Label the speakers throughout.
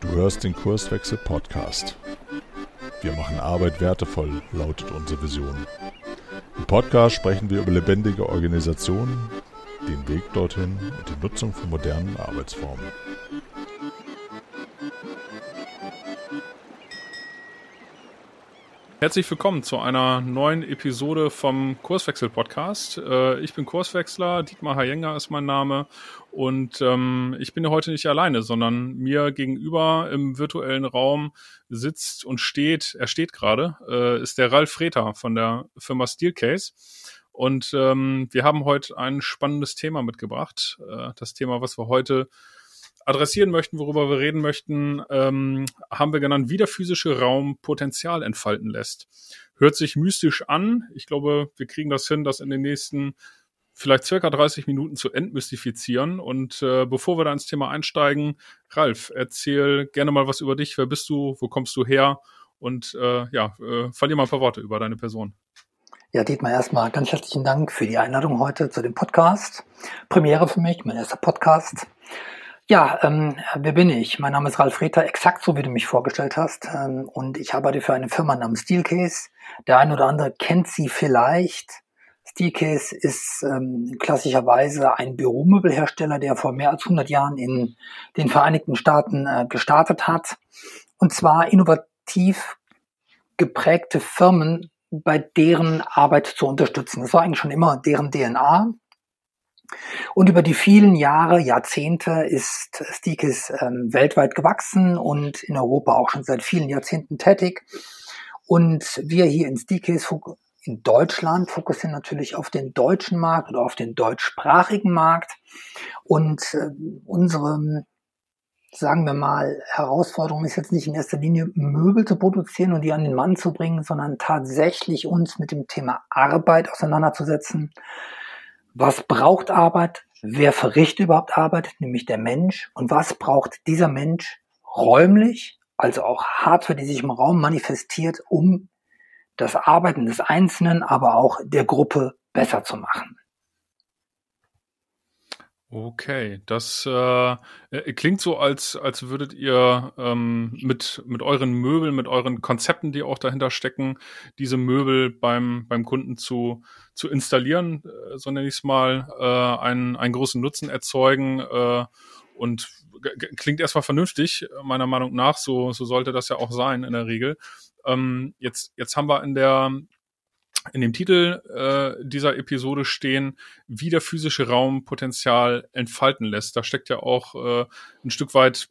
Speaker 1: Du hörst den Kurswechsel Podcast. Wir machen Arbeit wertevoll, lautet unsere Vision. Im Podcast sprechen wir über lebendige Organisationen, den Weg dorthin und die Nutzung von modernen Arbeitsformen.
Speaker 2: Herzlich willkommen zu einer neuen Episode vom Kurswechsel Podcast. Äh, ich bin Kurswechsler, Dietmar Hayenga ist mein Name und ähm, ich bin heute nicht alleine, sondern mir gegenüber im virtuellen Raum sitzt und steht, er steht gerade, äh, ist der Ralf Freter von der Firma Steelcase. Und ähm, wir haben heute ein spannendes Thema mitgebracht. Äh, das Thema, was wir heute adressieren möchten, worüber wir reden möchten, ähm, haben wir genannt, wie der physische Raum Potenzial entfalten lässt. Hört sich mystisch an. Ich glaube, wir kriegen das hin, das in den nächsten vielleicht circa 30 Minuten zu entmystifizieren. Und äh, bevor wir da ins Thema einsteigen, Ralf, erzähl gerne mal was über dich. Wer bist du? Wo kommst du her? Und äh, ja, äh, verlier mal ein paar Worte über deine Person.
Speaker 3: Ja, Dietmar, erstmal ganz herzlichen Dank für die Einladung heute zu dem Podcast. Premiere für mich, mein erster Podcast. Ja, ähm, wer bin ich? Mein Name ist Ralf Reter, exakt so wie du mich vorgestellt hast. Ähm, und ich arbeite für eine Firma namens Steelcase. Der eine oder andere kennt sie vielleicht. Steelcase ist ähm, klassischerweise ein Büromöbelhersteller, der vor mehr als 100 Jahren in den Vereinigten Staaten äh, gestartet hat. Und zwar innovativ geprägte Firmen bei deren Arbeit zu unterstützen. Das war eigentlich schon immer deren DNA. Und über die vielen Jahre, Jahrzehnte ist Stikis ähm, weltweit gewachsen und in Europa auch schon seit vielen Jahrzehnten tätig. Und wir hier in Stikis in Deutschland fokussieren natürlich auf den deutschen Markt oder auf den deutschsprachigen Markt. Und äh, unsere, sagen wir mal, Herausforderung ist jetzt nicht in erster Linie Möbel zu produzieren und die an den Mann zu bringen, sondern tatsächlich uns mit dem Thema Arbeit auseinanderzusetzen. Was braucht Arbeit, wer verrichtet überhaupt Arbeit, nämlich der Mensch, und was braucht dieser Mensch räumlich, also auch Hardware, die sich im Raum manifestiert, um das Arbeiten des Einzelnen, aber auch der Gruppe besser zu machen.
Speaker 2: Okay, das äh, äh, klingt so, als, als würdet ihr ähm, mit, mit euren Möbeln, mit euren Konzepten, die auch dahinter stecken, diese Möbel beim, beim Kunden zu, zu installieren, äh, so nenne ich es mal, äh, einen, einen großen Nutzen erzeugen äh, und klingt erstmal vernünftig, meiner Meinung nach, so, so sollte das ja auch sein in der Regel. Ähm, jetzt, jetzt haben wir in der in dem Titel äh, dieser Episode stehen, wie der physische Raum Potenzial entfalten lässt. Da steckt ja auch äh, ein Stück weit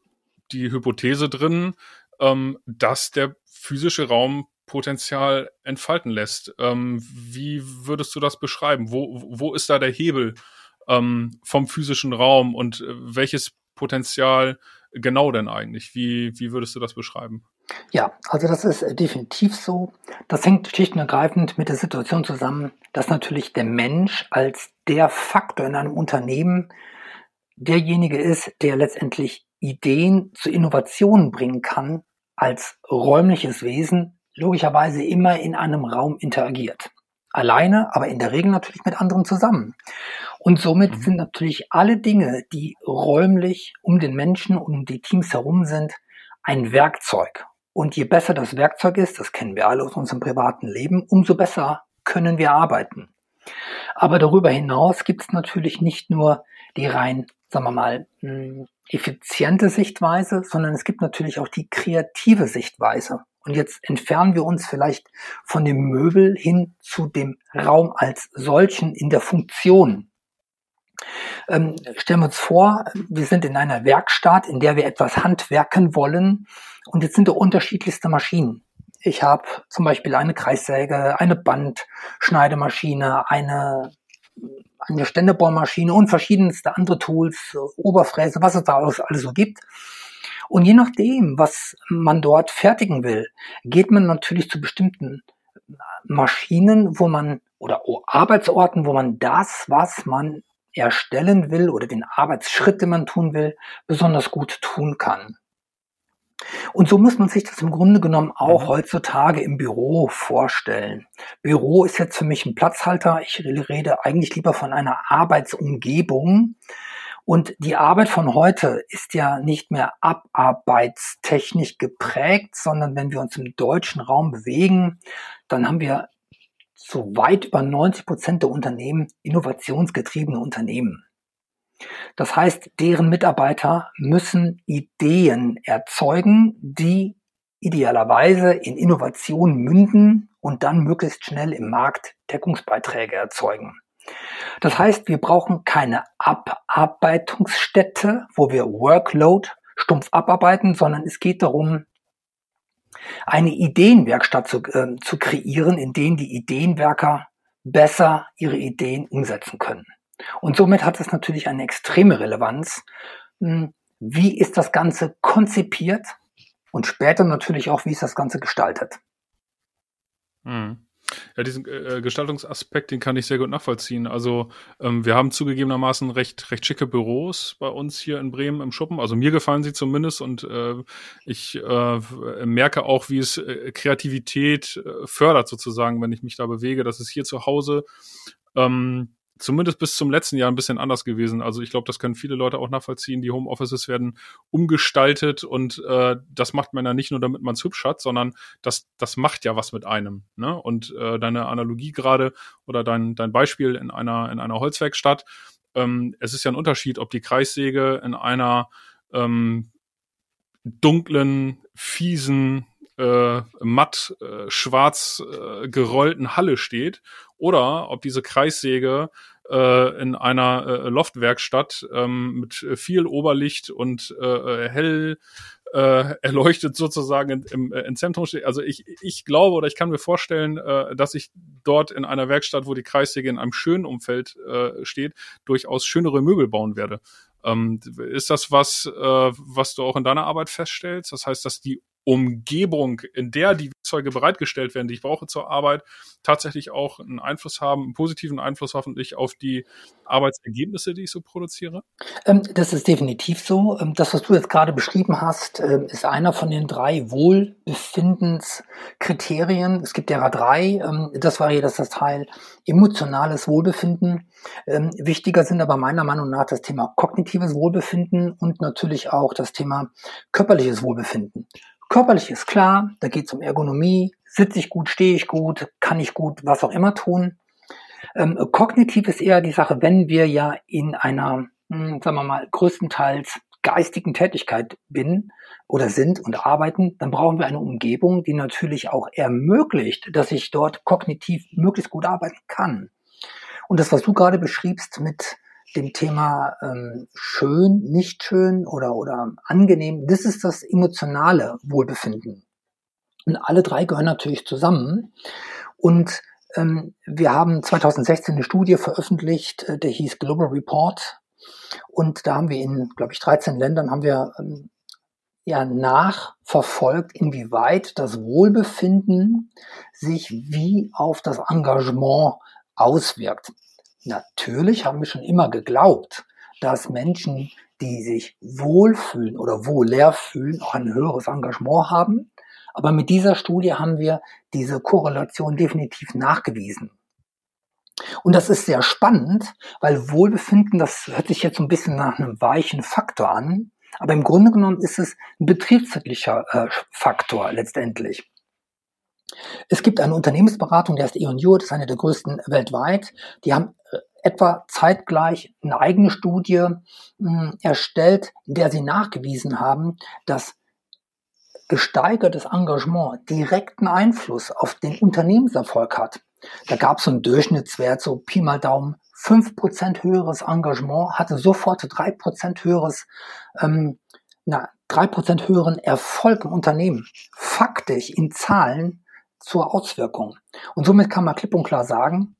Speaker 2: die Hypothese drin, ähm, dass der physische Raum Potenzial entfalten lässt. Ähm, wie würdest du das beschreiben? Wo, wo ist da der Hebel ähm, vom physischen Raum und äh, welches Potenzial genau denn eigentlich? Wie, wie würdest du das beschreiben?
Speaker 3: Ja, also das ist äh, definitiv so. Das hängt schlicht und ergreifend mit der Situation zusammen, dass natürlich der Mensch als der Faktor in einem Unternehmen derjenige ist, der letztendlich Ideen zu Innovationen bringen kann, als räumliches Wesen logischerweise immer in einem Raum interagiert. Alleine, aber in der Regel natürlich mit anderen zusammen. Und somit mhm. sind natürlich alle Dinge, die räumlich um den Menschen, um die Teams herum sind, ein Werkzeug. Und je besser das Werkzeug ist, das kennen wir alle aus unserem privaten Leben, umso besser können wir arbeiten. Aber darüber hinaus gibt es natürlich nicht nur die rein, sagen wir mal, hm, effiziente Sichtweise, sondern es gibt natürlich auch die kreative Sichtweise. Und jetzt entfernen wir uns vielleicht von dem Möbel hin zu dem Raum als solchen in der Funktion. Ähm, stellen wir uns vor, wir sind in einer Werkstatt, in der wir etwas handwerken wollen und jetzt sind da unterschiedlichste Maschinen. Ich habe zum Beispiel eine Kreissäge, eine Bandschneidemaschine, eine, eine Ständebohrmaschine und verschiedenste andere Tools, Oberfräse, was es da alles, alles so gibt. Und je nachdem, was man dort fertigen will, geht man natürlich zu bestimmten Maschinen, wo man oder Arbeitsorten, wo man das, was man erstellen will oder den Arbeitsschritt, den man tun will, besonders gut tun kann. Und so muss man sich das im Grunde genommen auch mhm. heutzutage im Büro vorstellen. Büro ist jetzt für mich ein Platzhalter. Ich rede eigentlich lieber von einer Arbeitsumgebung. Und die Arbeit von heute ist ja nicht mehr abarbeitstechnisch geprägt, sondern wenn wir uns im deutschen Raum bewegen, dann haben wir so weit über 90 Prozent der Unternehmen innovationsgetriebene Unternehmen. Das heißt, deren Mitarbeiter müssen Ideen erzeugen, die idealerweise in Innovation münden und dann möglichst schnell im Markt Deckungsbeiträge erzeugen. Das heißt, wir brauchen keine Abarbeitungsstätte, wo wir Workload stumpf abarbeiten, sondern es geht darum, eine Ideenwerkstatt zu, äh, zu kreieren, in denen die Ideenwerker besser ihre Ideen umsetzen können. Und somit hat es natürlich eine extreme Relevanz. Hm, wie ist das Ganze konzipiert? Und später natürlich auch, wie ist das Ganze gestaltet?
Speaker 2: Hm. Ja, diesen äh, Gestaltungsaspekt, den kann ich sehr gut nachvollziehen. Also ähm, wir haben zugegebenermaßen recht, recht schicke Büros bei uns hier in Bremen im Schuppen. Also mir gefallen sie zumindest und äh, ich äh, merke auch, wie es äh, Kreativität äh, fördert sozusagen, wenn ich mich da bewege. Das ist hier zu Hause ähm, zumindest bis zum letzten Jahr ein bisschen anders gewesen. Also ich glaube, das können viele Leute auch nachvollziehen. Die Homeoffices werden umgestaltet und äh, das macht man ja nicht nur, damit man es hübsch hat, sondern das, das macht ja was mit einem. Ne? Und äh, deine Analogie gerade oder dein, dein Beispiel in einer, in einer Holzwerkstatt, ähm, es ist ja ein Unterschied, ob die Kreissäge in einer ähm, dunklen, fiesen, äh, matt äh, schwarz äh, gerollten Halle steht oder ob diese Kreissäge äh, in einer äh, Loftwerkstatt ähm, mit viel Oberlicht und äh, hell äh, erleuchtet sozusagen im, im Zentrum steht. Also ich, ich glaube oder ich kann mir vorstellen, äh, dass ich dort in einer Werkstatt, wo die Kreissäge in einem schönen Umfeld äh, steht, durchaus schönere Möbel bauen werde. Ähm, ist das was, äh, was du auch in deiner Arbeit feststellst? Das heißt, dass die Umgebung, in der die Werkzeuge bereitgestellt werden, die ich brauche zur Arbeit, tatsächlich auch einen Einfluss haben, einen positiven Einfluss hoffentlich auf die Arbeitsergebnisse, die ich so produziere?
Speaker 3: Ähm, das ist definitiv so. Ähm, das, was du jetzt gerade beschrieben hast, ähm, ist einer von den drei Wohlbefindenskriterien. Es gibt ja drei. Das war hier das, das Teil emotionales Wohlbefinden. Wichtiger sind aber meiner Meinung nach das Thema kognitives Wohlbefinden und natürlich auch das Thema körperliches Wohlbefinden. Körperlich ist klar, da geht es um Ergonomie, sitze ich gut, stehe ich gut, kann ich gut, was auch immer tun. Ähm, kognitiv ist eher die Sache, wenn wir ja in einer, mh, hm, sagen wir mal, größtenteils geistigen Tätigkeit bin oder sind und arbeiten, dann brauchen wir eine Umgebung, die natürlich auch ermöglicht, dass ich dort kognitiv möglichst gut arbeiten kann. Und das, was du gerade beschriebst mit dem Thema ähm, schön, nicht schön oder, oder angenehm, das ist das emotionale Wohlbefinden. Und alle drei gehören natürlich zusammen. Und ähm, wir haben 2016 eine Studie veröffentlicht, äh, der hieß Global Report. Und da haben wir in, glaube ich, 13 Ländern haben wir ähm, ja nachverfolgt, inwieweit das Wohlbefinden sich wie auf das Engagement auswirkt. Natürlich haben wir schon immer geglaubt, dass Menschen, die sich wohlfühlen oder wohler fühlen, auch ein höheres Engagement haben. Aber mit dieser Studie haben wir diese Korrelation definitiv nachgewiesen. Und das ist sehr spannend, weil Wohlbefinden, das hört sich jetzt so ein bisschen nach einem weichen Faktor an, aber im Grunde genommen ist es ein betriebswirtlicher äh, Faktor letztendlich. Es gibt eine Unternehmensberatung, die heißt E&U, das ist eine der größten weltweit. Die haben äh, etwa zeitgleich eine eigene Studie hm, erstellt, in der sie nachgewiesen haben, dass gesteigertes Engagement direkten Einfluss auf den Unternehmenserfolg hat. Da gab es so einen Durchschnittswert, so Pi mal Daumen, 5% höheres Engagement hatte sofort 3% höheres, ähm, na, 3% höheren Erfolg im Unternehmen. Faktisch in Zahlen zur Auswirkung. Und somit kann man klipp und klar sagen,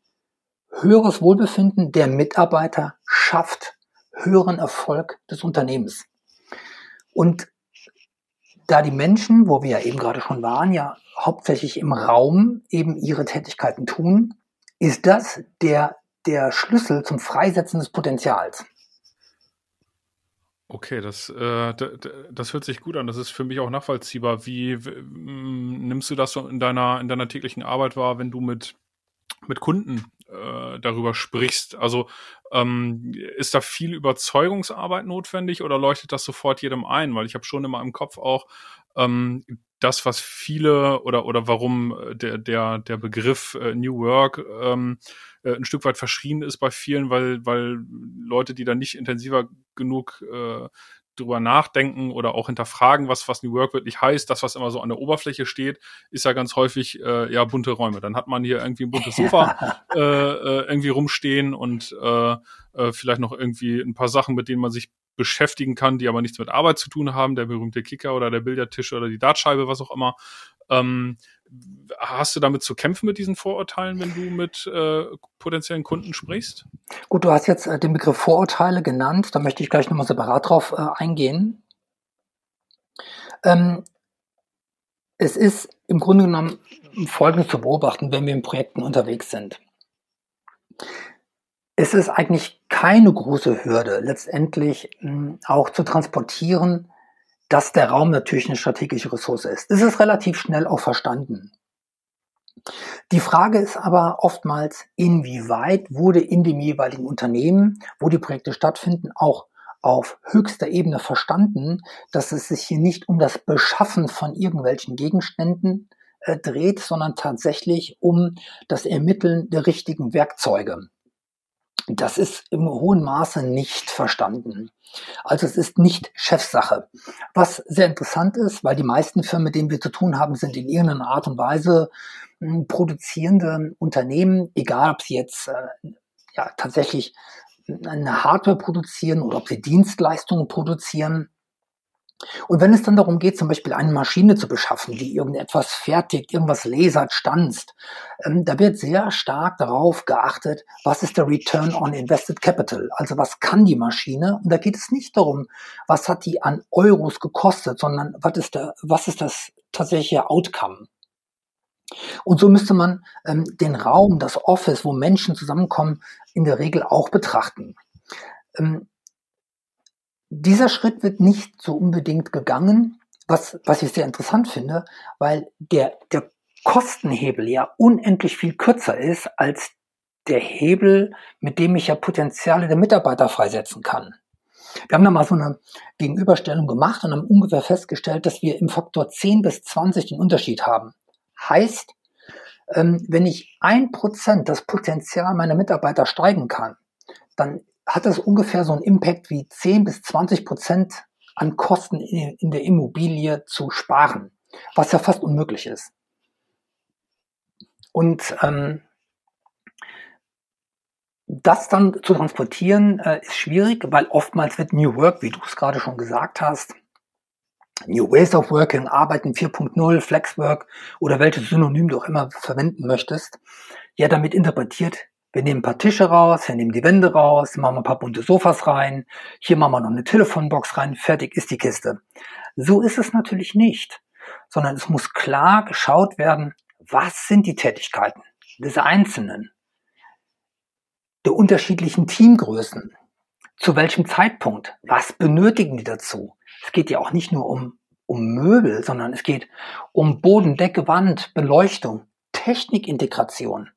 Speaker 3: höheres Wohlbefinden der Mitarbeiter schafft höheren Erfolg des Unternehmens. Und da die Menschen, wo wir ja eben gerade schon waren, ja hauptsächlich im Raum eben ihre Tätigkeiten tun, ist das der, der Schlüssel zum Freisetzen des Potenzials.
Speaker 2: Okay, das, äh, das hört sich gut an. Das ist für mich auch nachvollziehbar. Wie nimmst du das so in deiner, in deiner täglichen Arbeit wahr, wenn du mit, mit Kunden äh, darüber sprichst. Also ähm, ist da viel Überzeugungsarbeit notwendig oder leuchtet das sofort jedem ein? Weil ich habe schon immer im Kopf auch ähm, das, was viele oder oder warum der der der Begriff äh, New Work ähm, äh, ein Stück weit verschrien ist bei vielen, weil weil Leute, die da nicht intensiver genug äh, drüber nachdenken oder auch hinterfragen, was, was New Work wirklich heißt. Das, was immer so an der Oberfläche steht, ist ja ganz häufig äh, ja bunte Räume. Dann hat man hier irgendwie ein buntes Sofa äh, äh, irgendwie rumstehen und äh, äh, vielleicht noch irgendwie ein paar Sachen, mit denen man sich beschäftigen kann, die aber nichts mit Arbeit zu tun haben, der berühmte Kicker oder der Billardtisch oder die Dartscheibe, was auch immer. Ähm, hast du damit zu kämpfen mit diesen Vorurteilen, wenn du mit äh, potenziellen Kunden sprichst?
Speaker 3: Gut, du hast jetzt äh, den Begriff Vorurteile genannt, da möchte ich gleich nochmal separat drauf äh, eingehen. Ähm, es ist im Grunde genommen Folgendes zu beobachten, wenn wir in Projekten unterwegs sind. Es ist eigentlich keine große Hürde, letztendlich mh, hm, auch zu transportieren, dass der Raum natürlich eine strategische Ressource ist. Das ist relativ schnell auch verstanden. Die Frage ist aber oftmals, inwieweit wurde in dem jeweiligen Unternehmen, wo die Projekte stattfinden, auch auf höchster Ebene verstanden, dass es sich hier nicht um das Beschaffen von irgendwelchen Gegenständen äh, dreht, sondern tatsächlich um das Ermitteln der richtigen Werkzeuge. Das ist im hohen Maße nicht verstanden. Also es ist nicht Chefsache. Was sehr interessant ist, weil die meisten Firmen, mit denen wir zu tun haben, sind in irgendeiner Art und Weise hm, produzierende Unternehmen, egal ob sie jetzt äh, ja, tatsächlich eine Hardware produzieren oder ob sie Dienstleistungen produzieren. Und wenn es dann darum geht, zum Beispiel eine Maschine zu beschaffen, die irgendetwas fertigt, irgendwas lasert, stanzt, ähm, da wird sehr stark darauf geachtet, was ist der Return on Invested Capital? Also was kann die Maschine? Und da geht es nicht darum, was hat die an Euros gekostet, sondern was ist, der, was ist das tatsächliche Outcome? Und so müsste man ähm, den Raum, das Office, wo Menschen zusammenkommen, in der Regel auch betrachten. Ähm, dieser Schritt wird nicht so unbedingt gegangen, was, was ich sehr interessant finde, weil der, der Kostenhebel ja unendlich viel kürzer ist als der Hebel, mit dem ich ja Potenziale der Mitarbeiter freisetzen kann. Wir haben da mal so eine Gegenüberstellung gemacht und haben ungefähr festgestellt, dass wir im Faktor 10 bis 20 den Unterschied haben. Heißt, ähm, wenn ich ein Prozent das Potenzial meiner Mitarbeiter steigen kann, dann hat das ungefähr so einen Impact wie 10 bis 20 Prozent an Kosten in, der Immobilie zu sparen, was ja fast unmöglich ist. Und ähm, das dann zu transportieren äh, ist schwierig, weil oftmals wird New Work, wie du es gerade schon gesagt hast, New Ways of Working, Arbeiten 4.0, Flexwork oder welches Synonym du auch immer verwenden möchtest, ja damit interpretiert, wir nehmen ein paar Tische raus, wir nehmen die Wände raus, machen ein paar bunte Sofas rein, hier machen wir noch eine Telefonbox rein, fertig ist die Kiste. So ist es natürlich nicht, sondern es muss klar geschaut werden, was sind die Tätigkeiten des Einzelnen, der unterschiedlichen Teamgrößen, zu welchem Zeitpunkt, was benötigen die dazu. Es geht ja auch nicht nur um, um Möbel, sondern es geht um Boden, Decke, Wand, Beleuchtung, Technikintegration.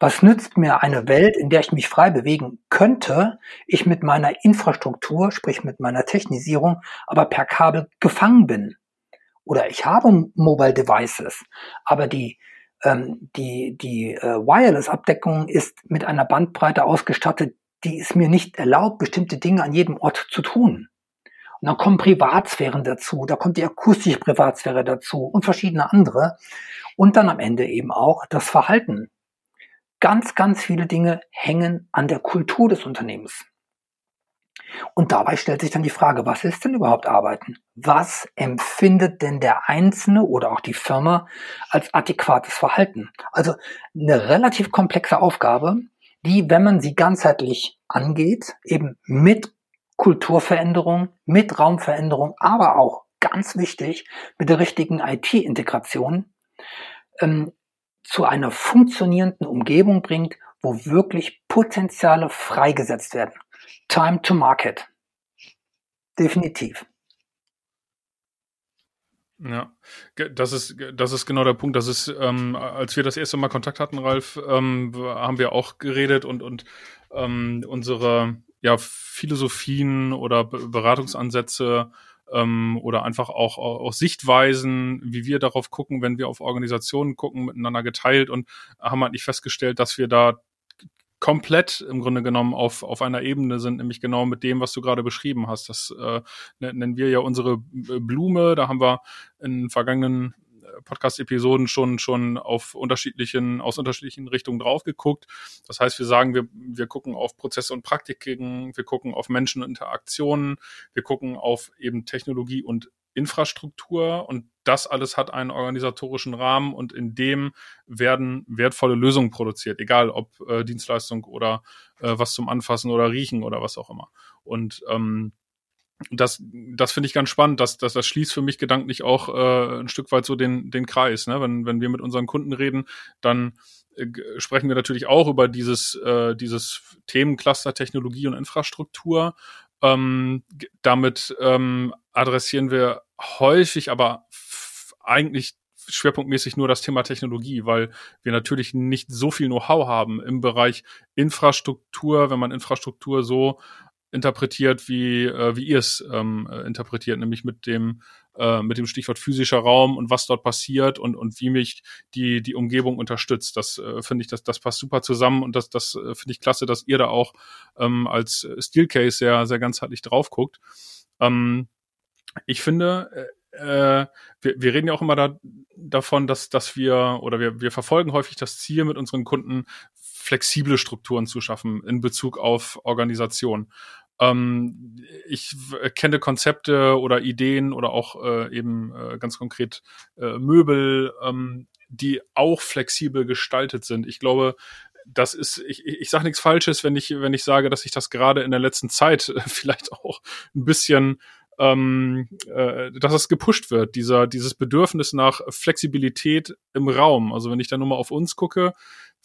Speaker 3: Was nützt mir eine Welt, in der ich mich frei bewegen könnte, ich mit meiner Infrastruktur, sprich mit meiner Technisierung, aber per Kabel gefangen bin? Oder ich habe Mobile Devices, aber die, ähm, die, die äh, Wireless-Abdeckung ist mit einer Bandbreite ausgestattet, die es mir nicht erlaubt, bestimmte Dinge an jedem Ort zu tun. Und dann kommen Privatsphären dazu, da kommt die akustische Privatsphäre dazu und verschiedene andere. Und dann am Ende eben auch das Verhalten. Ganz, ganz viele Dinge hängen an der Kultur des Unternehmens. Und dabei stellt sich dann die Frage, was ist denn überhaupt Arbeiten? Was empfindet denn der Einzelne oder auch die Firma als adäquates Verhalten? Also eine relativ komplexe Aufgabe, die, wenn man sie ganzheitlich angeht, eben mit Kulturveränderung, mit Raumveränderung, aber auch ganz wichtig mit der richtigen IT-Integration, ähm, zu einer funktionierenden Umgebung bringt, wo wirklich Potenziale freigesetzt werden. Time to Market. Definitiv.
Speaker 2: Ja, das ist, das ist genau der Punkt. Das ist, ähm, als wir das erste Mal Kontakt hatten, Ralf, ähm, haben wir auch geredet und, und ähm, unsere ja, Philosophien oder Beratungsansätze ähm, oder einfach auch, auch Sichtweisen, wie wir darauf gucken, wenn wir auf Organisationen gucken, miteinander geteilt und haben halt nicht festgestellt, dass wir da komplett im Grunde genommen auf, auf einer Ebene sind, nämlich genau mit dem, was du gerade beschrieben hast. Das äh, nennen wir ja unsere Blume. Da haben wir in vergangenen Podcast-Episoden schon, schon auf unterschiedlichen, aus unterschiedlichen Richtungen drauf geguckt. Das heißt, wir sagen, wir, wir gucken auf Prozesse und Praktiken, wir gucken auf Menschen und Interaktionen, wir gucken auf eben Technologie und Infrastruktur und das alles hat einen organisatorischen Rahmen und in dem werden wertvolle Lösungen produziert, egal ob äh, Dienstleistung oder äh, was zum Anfassen oder Riechen oder was auch immer. Und ähm, das, das finde ich ganz spannend, dass, dass das schließt für mich gedanklich auch äh, ein Stück weit so den, den Kreis. Ne? Wenn, wenn wir mit unseren Kunden reden, dann äh, sprechen wir natürlich auch über dieses, äh, dieses Themencluster Technologie und Infrastruktur. Ähm, damit ähm, adressieren wir häufig, aber eigentlich schwerpunktmäßig nur das Thema Technologie, weil wir natürlich nicht so viel Know-how haben im Bereich Infrastruktur, wenn man Infrastruktur so interpretiert, wie, äh, wie ihr es ähm, äh, interpretiert, nämlich mit dem, äh, mit dem Stichwort physischer Raum und was dort passiert und, und wie mich die, die Umgebung unterstützt. Das äh, finde ich, das, das passt super zusammen und das, das äh, finde ich klasse, dass ihr da auch ähm, als Steelcase sehr, sehr ganzheitlich drauf guckt. Ähm, ich finde, äh, wir, wir reden ja auch immer da, davon, dass, dass wir oder wir, wir verfolgen häufig das Ziel mit unseren Kunden, flexible Strukturen zu schaffen in Bezug auf Organisation. Ähm, ich kenne Konzepte oder Ideen oder auch äh, eben äh, ganz konkret äh, Möbel, ähm, die auch flexibel gestaltet sind. Ich glaube, das ist, ich, ich sage nichts Falsches, wenn ich, wenn ich sage, dass ich das gerade in der letzten Zeit vielleicht auch ein bisschen ähm, äh, dass es gepusht wird, dieser, dieses Bedürfnis nach Flexibilität im Raum. Also wenn ich da nur mal auf uns gucke,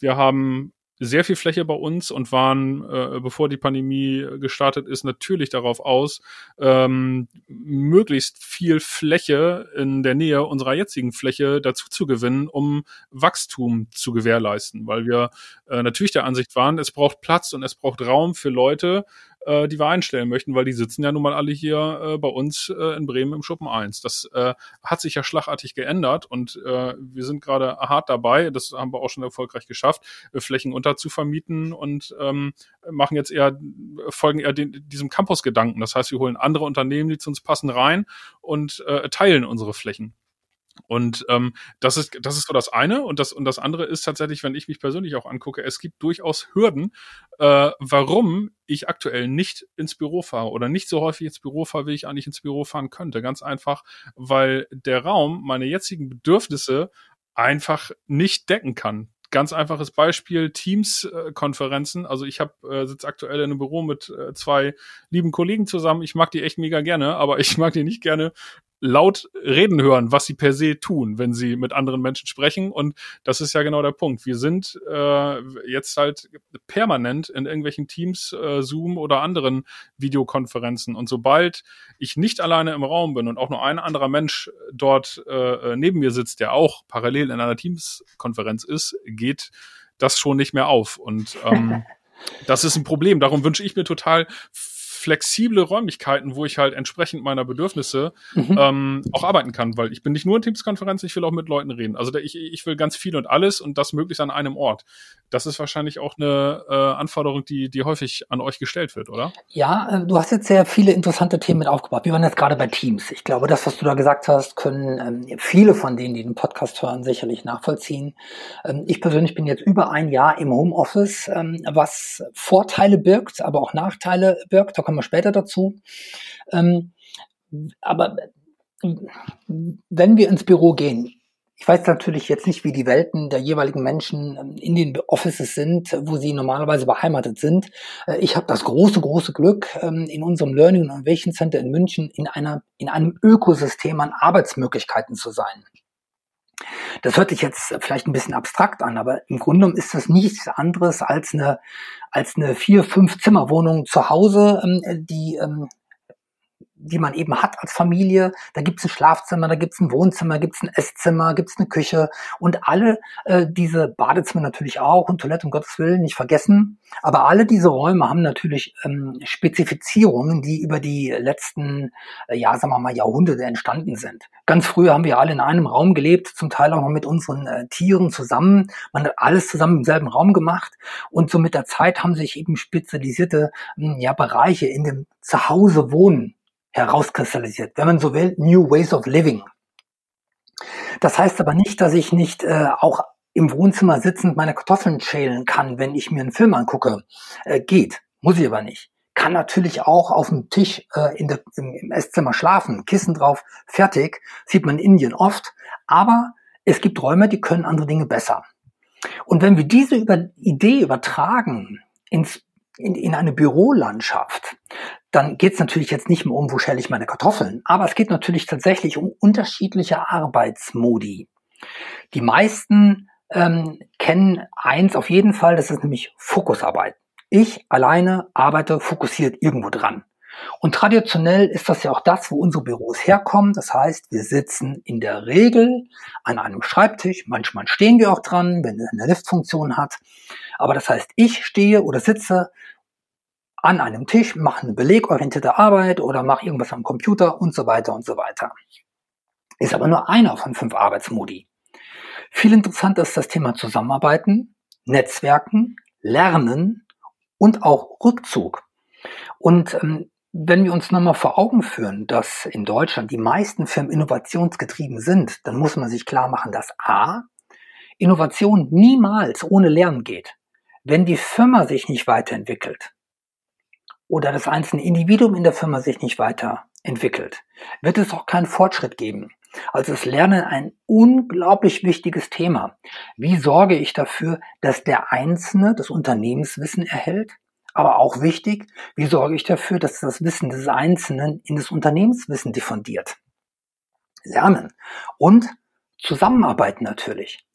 Speaker 2: wir haben sehr viel Fläche bei uns und waren, äh, bevor die Pandemie gestartet ist, natürlich darauf aus, ähm, möglichst viel Fläche in der Nähe unserer jetzigen Fläche dazu zu gewinnen, um Wachstum zu gewährleisten, weil wir äh, natürlich der Ansicht waren, es braucht Platz und es braucht Raum für Leute, äh, die wir einstellen möchten, weil die sitzen ja nun mal alle hier äh, bei uns äh, in Bremen im Schuppen 1. Das äh, hat sich ja schlagartig geändert und äh, wir sind gerade hart dabei, das haben wir auch schon erfolgreich geschafft, äh, Flächen unterzuvermieten und ähm, machen jetzt eher, folgen eher den, diesem Campus-Gedanken. Das heißt, wir holen andere Unternehmen, die zu uns passen, rein und äh, teilen unsere Flächen. Und ähm, das ist das ist so das eine und das und das andere ist tatsächlich, wenn ich mich persönlich auch angucke, es gibt durchaus Hürden, äh, warum ich aktuell nicht ins Büro fahre oder nicht so häufig ins Büro fahre, wie ich eigentlich ins Büro fahren könnte. Ganz einfach, weil der Raum meine jetzigen Bedürfnisse einfach nicht decken kann ganz einfaches Beispiel Teams-Konferenzen. also ich habe äh, sitze aktuell in einem Büro mit äh, zwei lieben Kollegen zusammen. Ich mag die echt mega gerne, aber ich mag die nicht gerne laut reden hören, was sie per se tun, wenn sie mit anderen Menschen sprechen. Und das ist ja genau der Punkt. Wir sind äh, jetzt halt permanent in irgendwelchen Teams, äh, Zoom oder anderen Videokonferenzen. Und sobald ich nicht alleine im Raum bin und auch nur ein anderer Mensch dort äh, neben mir sitzt, der auch parallel in einer Teams-Konferenz ist, geht das schon nicht mehr auf. Und ähm, das ist ein Problem. Darum wünsche ich mir total flexible Räumlichkeiten, wo ich halt entsprechend meiner Bedürfnisse mhm. ähm, auch arbeiten kann, weil ich bin nicht nur in Teamskonferenzen, ich will auch mit Leuten reden. Also ich, ich will ganz viel und alles und das möglichst an einem Ort. Das ist wahrscheinlich auch eine äh, Anforderung, die, die häufig an euch gestellt wird, oder?
Speaker 3: Ja, äh, du hast jetzt sehr viele interessante Themen mit aufgebaut. Wir waren jetzt gerade bei Teams. Ich glaube, das, was du da gesagt hast, können ähm, viele von denen, die den Podcast hören, sicherlich nachvollziehen. Ähm, ich persönlich bin jetzt über ein Jahr im Homeoffice, ähm, was Vorteile birgt, aber auch Nachteile birgt. Da kommen wir später dazu. Ähm, aber wenn wir ins Büro gehen, ich weiß natürlich jetzt nicht, wie die Welten der jeweiligen Menschen ähm, in den Offices sind, wo sie normalerweise beheimatet sind. Äh, ich habe das große, große Glück, ähm, in unserem Learning und Innovation Center in München in, einer, in einem Ökosystem an Arbeitsmöglichkeiten zu sein. Das hört sich jetzt vielleicht ein bisschen abstrakt an, aber im Grunde genommen ist das nichts anderes als eine, als eine vier, fünf Zimmerwohnung zu Hause, ähm, die, die man eben hat als Familie. Da gibt's ein Schlafzimmer, da gibt's ein Wohnzimmer, gibt's ein Esszimmer, gibt's eine Küche und alle äh, diese Badezimmer natürlich auch und Toilette um Gottes Willen nicht vergessen. Aber alle diese Räume haben natürlich ähm, Spezifizierungen, die über die letzten, äh, ja, sagen wir mal, Jahrhunderte entstanden sind. Ganz früher haben wir alle in einem Raum gelebt, zum Teil auch noch mit unseren äh, Tieren zusammen. Man hat alles zusammen im selben Raum gemacht und so mit der Zeit haben sich eben spezialisierte hm, ja, Bereiche in dem Zuhause wohnen herauskristallisiert. Wenn man so will, New Ways of Living. Das heißt aber nicht, dass ich nicht äh, auch im Wohnzimmer sitzend meine Kartoffeln schälen kann, wenn ich mir einen Film angucke. Äh, geht, muss ich aber nicht. Kann natürlich auch auf dem Tisch äh, in der, im, im Esszimmer schlafen, Kissen drauf, fertig. Sieht man in Indien oft. Aber es gibt Räume, die können andere Dinge besser. Und wenn wir diese über Idee übertragen ins, in, in eine Bürolandschaft, dann geht es natürlich jetzt nicht mehr um, wo schäle ich meine Kartoffeln, aber es geht natürlich tatsächlich um unterschiedliche Arbeitsmodi. Die meisten ähm, kennen eins auf jeden Fall, das ist nämlich Fokusarbeit. Ich alleine arbeite fokussiert irgendwo dran. Und traditionell ist das ja auch das, wo unsere Büros herkommen. Das heißt, wir sitzen in der Regel an einem Schreibtisch. Manchmal stehen wir auch dran, wenn es eine Liftfunktion hat. Aber das heißt, ich stehe oder sitze an einem Tisch, mache eine belegorientierte Arbeit oder mache irgendwas am Computer und so weiter und so weiter. Ist aber nur einer von fünf Arbeitsmodi. Viel interessanter ist das Thema Zusammenarbeiten, Netzwerken, Lernen und auch Rückzug. Und ähm, wenn wir uns nochmal vor Augen führen, dass in Deutschland die meisten Firmen innovationsgetrieben sind, dann muss man sich klar machen, dass A, Innovation niemals ohne Lernen geht. Wenn die Firma sich nicht weiterentwickelt oder das einzelne Individuum in der Firma sich nicht weiterentwickelt, wird es auch keinen Fortschritt geben. Also ist Lernen ein unglaublich wichtiges Thema. Wie sorge ich dafür, dass der Einzelne das Unternehmenswissen erhält? Aber auch wichtig, wie sorge ich dafür, dass das Wissen des Einzelnen in das Unternehmenswissen diffundiert? Lernen und Zusammenarbeiten natürlich.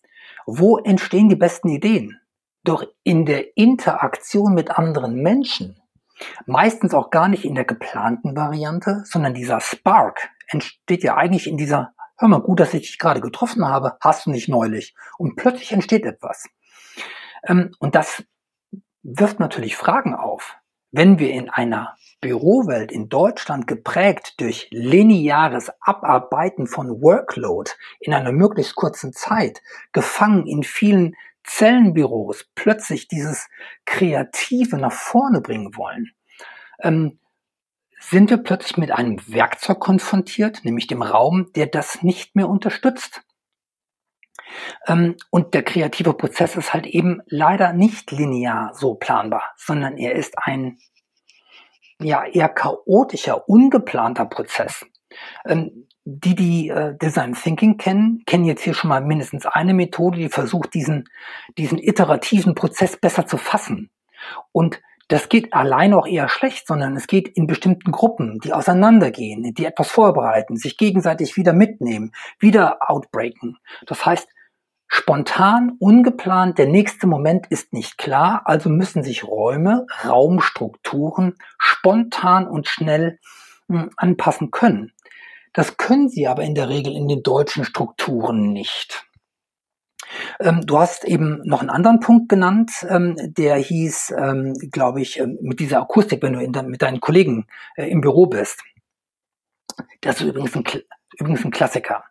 Speaker 3: Wo entstehen die besten Ideen? Doch in der Interaktion mit anderen Menschen. Meistens auch gar nicht in der geplanten Variante, sondern dieser Spark entsteht ja eigentlich in dieser, hör mal gut, dass ich dich gerade getroffen habe, hast du nicht neulich. Und plötzlich entsteht etwas. Ähm, und das wirft natürlich Fragen auf. Wenn wir in einer Bürowelt in Deutschland geprägt durch lineares Abarbeiten von Workload in einer möglichst kurzen Zeit, gefangen in vielen Zellenbüros, plötzlich dieses Kreative nach vorne bringen wollen, ähm, sind wir plötzlich mit einem Werkzeug konfrontiert, nämlich dem Raum, der das nicht mehr unterstützt. Ähm, und der kreative Prozess ist halt eben leider nicht linear so planbar, sondern er ist ein ja eher chaotischer, ungeplanter Prozess. Ähm, die, die äh, Design Thinking kennen, kennen jetzt hier schon mal mindestens eine Methode, die versucht, diesen, diesen iterativen Prozess besser zu fassen. Und das geht allein auch eher schlecht, sondern es geht in bestimmten Gruppen, die auseinandergehen, die etwas vorbereiten, sich gegenseitig wieder mitnehmen, wieder outbreaken. Das heißt, Spontan, ungeplant, der nächste Moment ist nicht klar, also müssen sich Räume, Raumstrukturen spontan und schnell hm, anpassen können. Das können sie aber in der Regel in den deutschen Strukturen nicht. Ähm, du hast eben noch einen anderen Punkt genannt, ähm, der hieß, ähm, glaube ich, mit dieser Akustik, wenn du mit deinen Kollegen äh, im Büro bist. Das ist übrigens ein, übrigens ein Klassiker.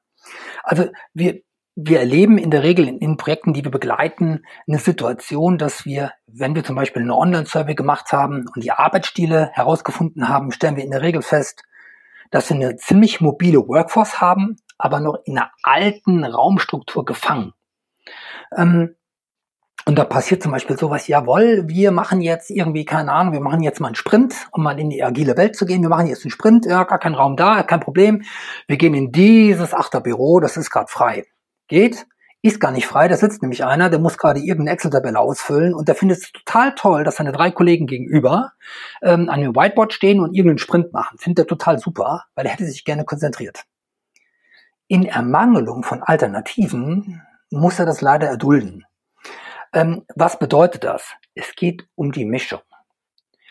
Speaker 3: Also wir, wir erleben in der Regel in, in, Projekten, die wir begleiten, eine Situation, dass wir, wenn wir zum Beispiel eine Online-Survey gemacht haben und die Arbeitsstile herausgefunden haben, stellen wir in der Regel fest, dass wir eine ziemlich mobile Workforce haben, aber noch in einer alten Raumstruktur gefangen. Ähm, und da passiert zum Beispiel sowas, jawohl, wir machen jetzt irgendwie, keine Ahnung, wir machen jetzt mal einen Sprint, um mal in die agile Welt zu gehen. Wir machen jetzt einen Sprint, ja, gar kein Raum da, kein Problem. Wir gehen in dieses Achterbüro, das ist gerade frei geht, ist gar nicht frei, da sitzt nämlich einer, der muss gerade irgendeine Excel-Tabelle ausfüllen und der findet es total toll, dass seine drei Kollegen gegenüber ähm, an dem Whiteboard stehen und irgendeinen Sprint machen. Findet er total super, weil er hätte sich gerne konzentriert. In Ermangelung von Alternativen muss er das leider erdulden. Ähm, was bedeutet das? Es geht um die Mischung.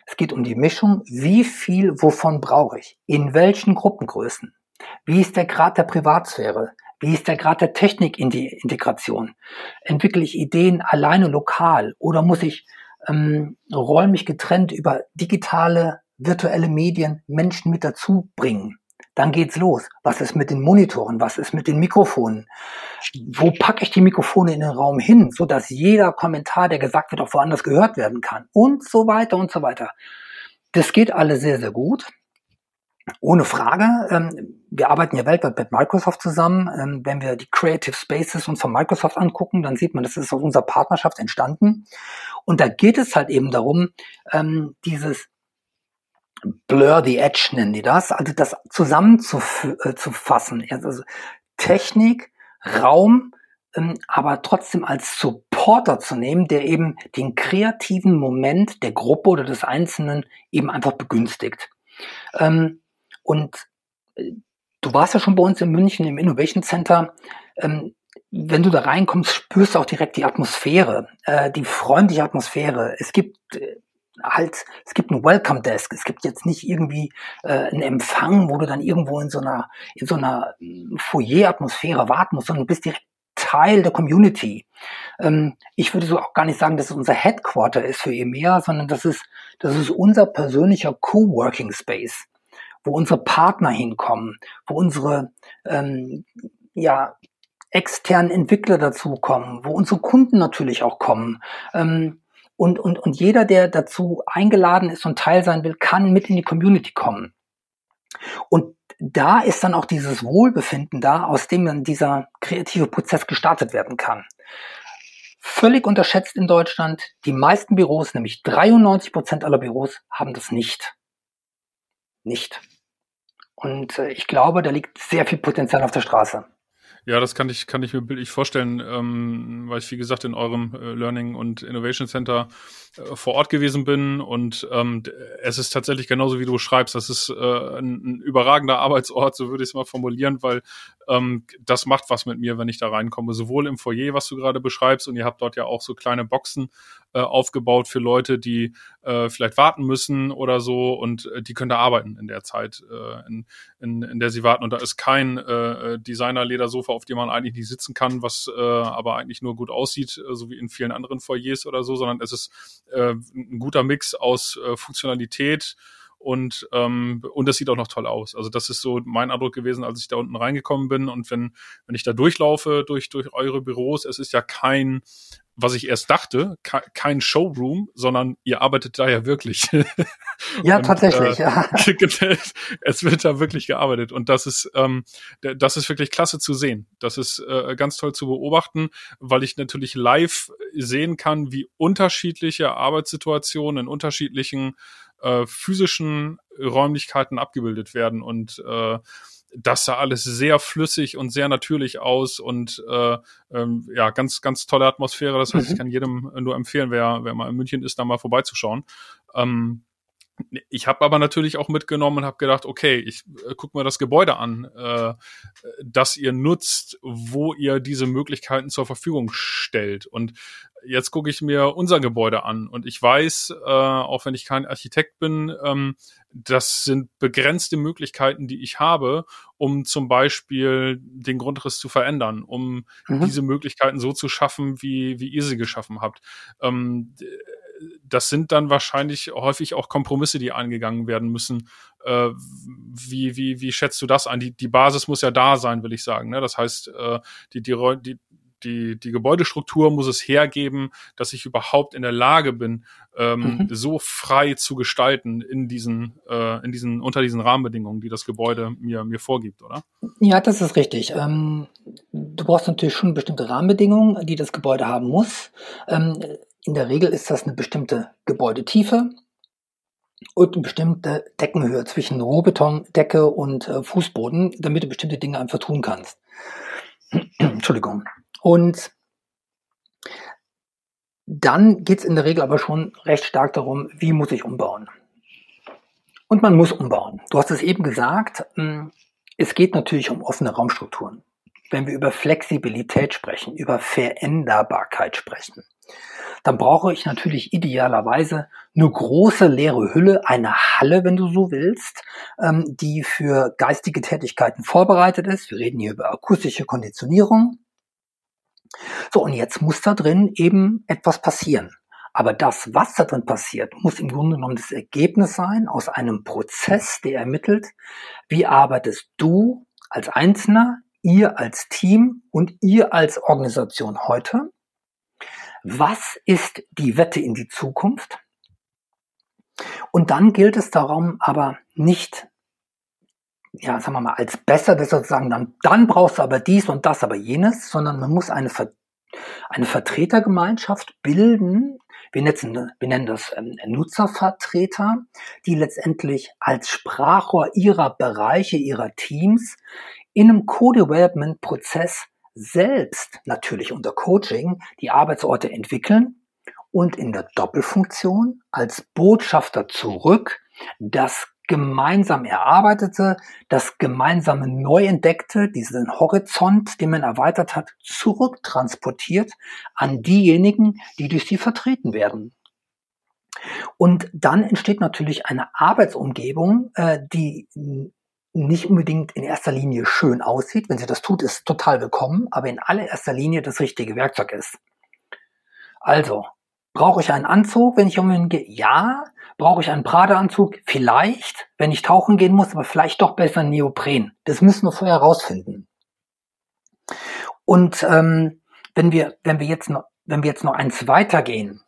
Speaker 3: Es geht um die Mischung, wie viel wovon brauche ich, in welchen Gruppengrößen, wie ist der Grad der Privatsphäre, wie ist der Grad der Technikintegration, entwickle ich Ideen alleine lokal oder muss ich ähm, räumlich getrennt über digitale, virtuelle Medien Menschen mit dazu bringen? Dann geht's los. Was ist mit den Monitoren? Was ist mit den Mikrofonen? Wo packe ich die Mikrofone in den Raum hin, so dass jeder Kommentar, der gesagt wird, auch woanders gehört werden kann? Und so weiter und so weiter. Das geht alle sehr, sehr gut. Ohne Frage. Ähm, wir arbeiten ja weltweit mit Microsoft zusammen. Ähm, wenn wir die Creative Spaces uns von Microsoft angucken, dann sieht man, das ist aus unserer Partnerschaft entstanden. Und da geht es halt eben darum, ähm, dieses Blur the Edge nennen die das, also das zusammenzufassen. Äh, also Technik, Raum, aber trotzdem als Supporter zu nehmen, der eben den kreativen Moment der Gruppe oder des Einzelnen eben einfach begünstigt. Und äh, du warst ja schon bei uns in München im Innovation Center. Ähm, wenn du da reinkommst, spürst du auch direkt die Atmosphäre, äh, die freundliche Atmosphäre. Es gibt äh, halt, es gibt ein Welcome Desk. Es gibt jetzt nicht irgendwie äh, einen Empfang, wo du dann irgendwo in so einer, in so einer hm, Foyer-Atmosphäre warten musst, sondern du bist direkt Teil der Community. Ähm, ich würde so auch gar nicht sagen, dass es unser Headquarter ist für EMEA, sondern das ist, das ist unser persönlicher Coworking Space, wo unsere Partner hinkommen, wo unsere ähm, ja, externen Entwickler dazukommen, wo unsere Kunden natürlich auch kommen. Ähm, und, und, und jeder, der dazu eingeladen ist und Teil sein will, kann mit in die Community kommen. Und da ist dann auch dieses Wohlbefinden da, aus dem dann dieser kreative Prozess gestartet werden kann. Völlig unterschätzt in Deutschland. Die meisten Büros, nämlich 93 Prozent aller Büros, haben das nicht. Nicht. Und äh, ich glaube, da liegt sehr viel Potenzial auf der Straße.
Speaker 2: Ja, das kann ich, kann ich mir bildlich vorstellen, ähm, weil ich, wie gesagt, in eurem äh, Learning und Innovation Center äh, vor Ort gewesen bin. Und ähm, es ist tatsächlich genauso, wie du schreibst. Das ist äh, ein, ein überragender Arbeitsort, so würde ich es mal formulieren, weil ähm, das macht was mit mir, wenn ich da reinkomme. Sowohl im Foyer, was du gerade beschreibst, und ihr habt dort ja auch so kleine Boxen äh, aufgebaut für Leute, die äh, vielleicht warten müssen oder so und äh, die können da arbeiten in der Zeit, äh, in, in, in der sie warten. Und da ist kein äh, Designer-Ledersofa, auf dem man eigentlich nicht sitzen kann, was äh, aber eigentlich nur gut aussieht, so wie in vielen anderen Foyers oder so, sondern es ist ein guter Mix aus Funktionalität, und ähm, und das sieht auch noch toll aus. Also das ist so mein Eindruck gewesen, als ich da unten reingekommen bin und wenn wenn ich da durchlaufe durch durch eure Büros, es ist ja kein was ich erst dachte, kein Showroom, sondern ihr arbeitet da ja wirklich.
Speaker 3: Ja, und, tatsächlich. Äh, ja.
Speaker 2: es wird da wirklich gearbeitet und das ist, ähm, das ist wirklich klasse zu sehen. Das ist äh, ganz toll zu beobachten, weil ich natürlich live sehen kann, wie unterschiedliche Arbeitssituationen in unterschiedlichen äh, physischen Räumlichkeiten abgebildet werden und äh, das sah alles sehr flüssig und sehr natürlich aus und äh, ähm, ja, ganz, ganz tolle Atmosphäre. Das heißt, mhm. ich kann jedem nur empfehlen, wer, wer mal in München ist, da mal vorbeizuschauen. Ähm, ich habe aber natürlich auch mitgenommen und habe gedacht, okay, ich äh, guck mir das Gebäude an, äh, das ihr nutzt, wo ihr diese Möglichkeiten zur Verfügung stellt. Und jetzt gucke ich mir unser Gebäude an und ich weiß, äh, auch wenn ich kein Architekt bin, ähm, das sind begrenzte Möglichkeiten, die ich habe, um zum Beispiel den Grundriss zu verändern, um mhm. diese Möglichkeiten so zu schaffen, wie, wie ihr sie geschaffen habt. Ähm, das sind dann wahrscheinlich häufig auch Kompromisse, die eingegangen werden müssen. Äh, wie, wie, wie schätzt du das an? Die, die Basis muss ja da sein, will ich sagen. Ne? Das heißt, äh, die, die, die, die, die Gebäudestruktur muss es hergeben, dass ich überhaupt in der Lage bin, ähm, mhm. so frei zu gestalten in diesen, äh, in diesen, unter diesen Rahmenbedingungen, die das Gebäude mir, mir vorgibt, oder?
Speaker 3: Ja, das ist richtig. Ähm, du brauchst natürlich schon bestimmte Rahmenbedingungen, die das Gebäude haben muss. Ähm, in der Regel ist das eine bestimmte Gebäudetiefe und eine bestimmte Deckenhöhe zwischen Rohbetondecke und äh, Fußboden, damit du bestimmte Dinge einfach tun kannst. Entschuldigung. Und dann geht es in der Regel aber schon recht stark darum, wie muss ich umbauen. Und man muss umbauen. Du hast es eben gesagt, hm, es geht natürlich um offene Raumstrukturen. wenn wir über Flexibilität sprechen, über Veränderbarkeit sprechen, dann brauche ich natürlich idealerweise eine große leere Hülle, eine Halle, wenn du so willst, ähm, die für geistige Tätigkeiten vorbereitet ist. Wir reden hier über akustische Konditionierung. So, und jetzt muss da drin eben etwas passieren. Aber das, was da drin passiert, muss im Grunde genommen das Ergebnis sein aus einem Prozess, der ermittelt, wie arbeitest du als Einzelner, ihr als Team und ihr als Organisation heute was ist die Wette in die Zukunft? Und dann gilt es darum, aber nicht, ja, sagen wir mal, als besser, das sozusagen, dann, dann brauchst du aber dies und das, aber jenes, sondern man muss eine, Ver eine Vertretergemeinschaft bilden. Wir nennen, wir nennen das ähm, Nutzervertreter, die letztendlich als Sprachrohr ihrer Bereiche, ihrer Teams in einem Co-Development-Prozess selbst natürlich unter Coaching die Arbeitsorte entwickeln und in der Doppelfunktion als Botschafter zurück das gemeinsam erarbeitete, das gemeinsame neu entdeckte, diesen Horizont, den man erweitert hat, zurücktransportiert an diejenigen, die durch sie vertreten werden. Und dann entsteht natürlich eine Arbeitsumgebung, äh, die nicht unbedingt in erster Linie schön aussieht. Wenn sie das tut, ist total willkommen, aber in allererster Linie das richtige Werkzeug ist. Also, brauche ich einen Anzug, wenn ich umhin gehe? Ja. Brauche ich einen Pradeanzug? Vielleicht, wenn ich tauchen gehen muss, aber vielleicht doch besser Neopren. Das müssen wir vorher rausfinden. Und ähm, wenn wir, wenn wir jetzt noch, wenn wir jetzt noch eins weitergehen,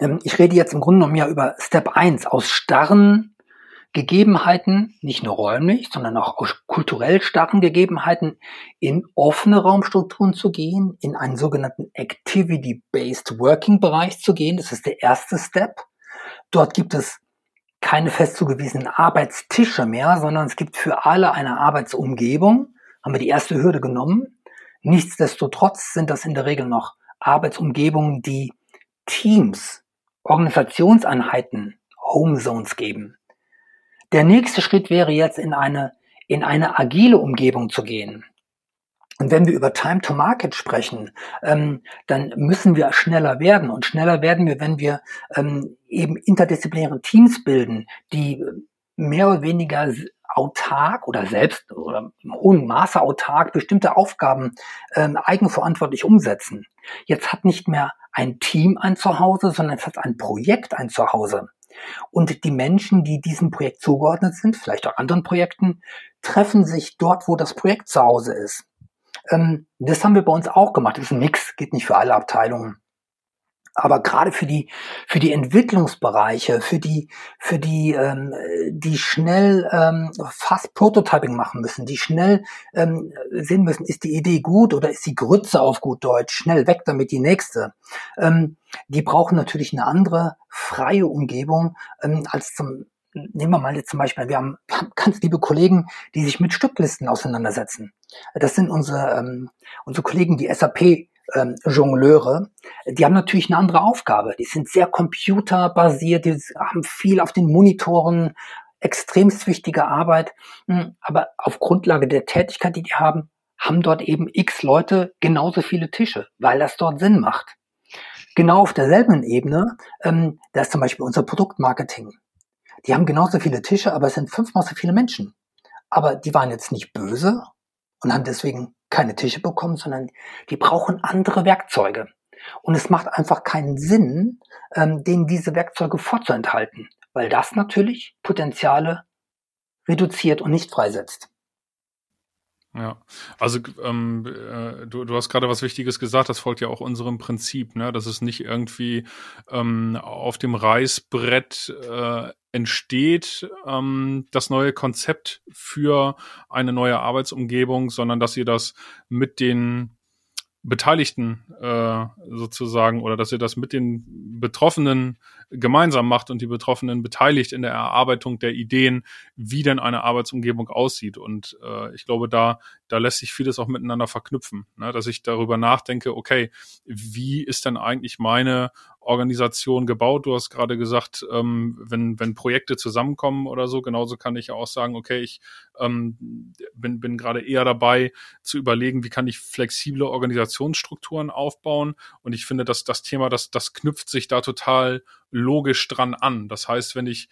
Speaker 3: ähm, ich rede jetzt im Grunde genommen ja über Step 1 aus starren Gegebenheiten, nicht nur räumlich, sondern auch aus kulturell starken Gegebenheiten in offene Raumstrukturen zu gehen, in einen sogenannten Activity-Based Working Bereich zu gehen. Das ist der erste Step. Dort gibt es keine fest zugewiesenen Arbeitstische mehr, sondern es gibt für alle eine Arbeitsumgebung. Haben wir die erste Hürde genommen. Nichtsdestotrotz sind das in der Regel noch Arbeitsumgebungen, die Teams, Organisationseinheiten, Homezones geben. Der nächste Schritt wäre jetzt in eine, in eine agile Umgebung zu gehen. Und wenn wir über Time to Market sprechen, ähm, dann müssen wir schneller werden. Und schneller werden wir, wenn wir ähm, eben interdisziplinäre Teams bilden, die mehr oder weniger autark oder selbst oder im hohen Maße autark bestimmte Aufgaben ähm, eigenverantwortlich umsetzen. Jetzt hat nicht mehr ein Team ein Zuhause, sondern es hat ein Projekt ein Zuhause. Und die Menschen, die diesem Projekt zugeordnet sind, vielleicht auch anderen Projekten, treffen sich dort, wo das Projekt zu Hause ist. Ähm, das haben wir bei uns auch gemacht. Das ist ein Mix, geht nicht für alle Abteilungen. Aber gerade für die für die Entwicklungsbereiche, für die für die ähm, die schnell ähm, fast Prototyping machen müssen, die schnell ähm, sehen müssen, ist die Idee gut oder ist die Grütze auf gut Deutsch schnell weg damit die nächste. Ähm, die brauchen natürlich eine andere freie Umgebung ähm, als zum Nehmen wir mal jetzt zum Beispiel, wir haben, wir haben ganz liebe Kollegen, die sich mit Stücklisten auseinandersetzen. Das sind unsere, ähm, unsere Kollegen, die SAP ähm, Jongleure, die haben natürlich eine andere Aufgabe. Die sind sehr computerbasiert, die haben viel auf den Monitoren, extremst wichtige Arbeit. Hm, aber auf Grundlage der Tätigkeit, die die haben, haben dort eben x Leute genauso viele Tische, weil das dort Sinn macht. Genau auf derselben Ebene, ähm, da ist zum Beispiel unser Produktmarketing. Die haben genauso viele Tische, aber es sind fünfmal so viele Menschen. Aber die waren jetzt nicht böse und haben deswegen keine Tische bekommen, sondern die brauchen andere Werkzeuge. Und es macht einfach keinen Sinn, ähm, denen diese Werkzeuge vorzuenthalten, weil das natürlich Potenziale reduziert und nicht freisetzt.
Speaker 2: Ja, also ähm, äh, du, du hast gerade was Wichtiges gesagt, das folgt ja auch unserem Prinzip, ne? dass es nicht irgendwie ähm, auf dem Reißbrett äh, entsteht, ähm, das neue Konzept für eine neue Arbeitsumgebung, sondern dass ihr das mit den Beteiligten äh, sozusagen oder dass ihr das mit den Betroffenen gemeinsam macht und die Betroffenen beteiligt in der Erarbeitung der Ideen, wie denn eine Arbeitsumgebung aussieht. Und äh, ich glaube, da, da lässt sich vieles auch miteinander verknüpfen, ne? dass ich darüber nachdenke, okay, wie ist denn eigentlich meine Organisation gebaut. Du hast gerade gesagt, ähm, wenn, wenn Projekte zusammenkommen oder so, genauso kann ich auch sagen, okay, ich ähm, bin, bin gerade eher dabei zu überlegen, wie kann ich flexible Organisationsstrukturen aufbauen. Und ich finde, dass das Thema, das, das knüpft sich da total logisch dran an. Das heißt, wenn ich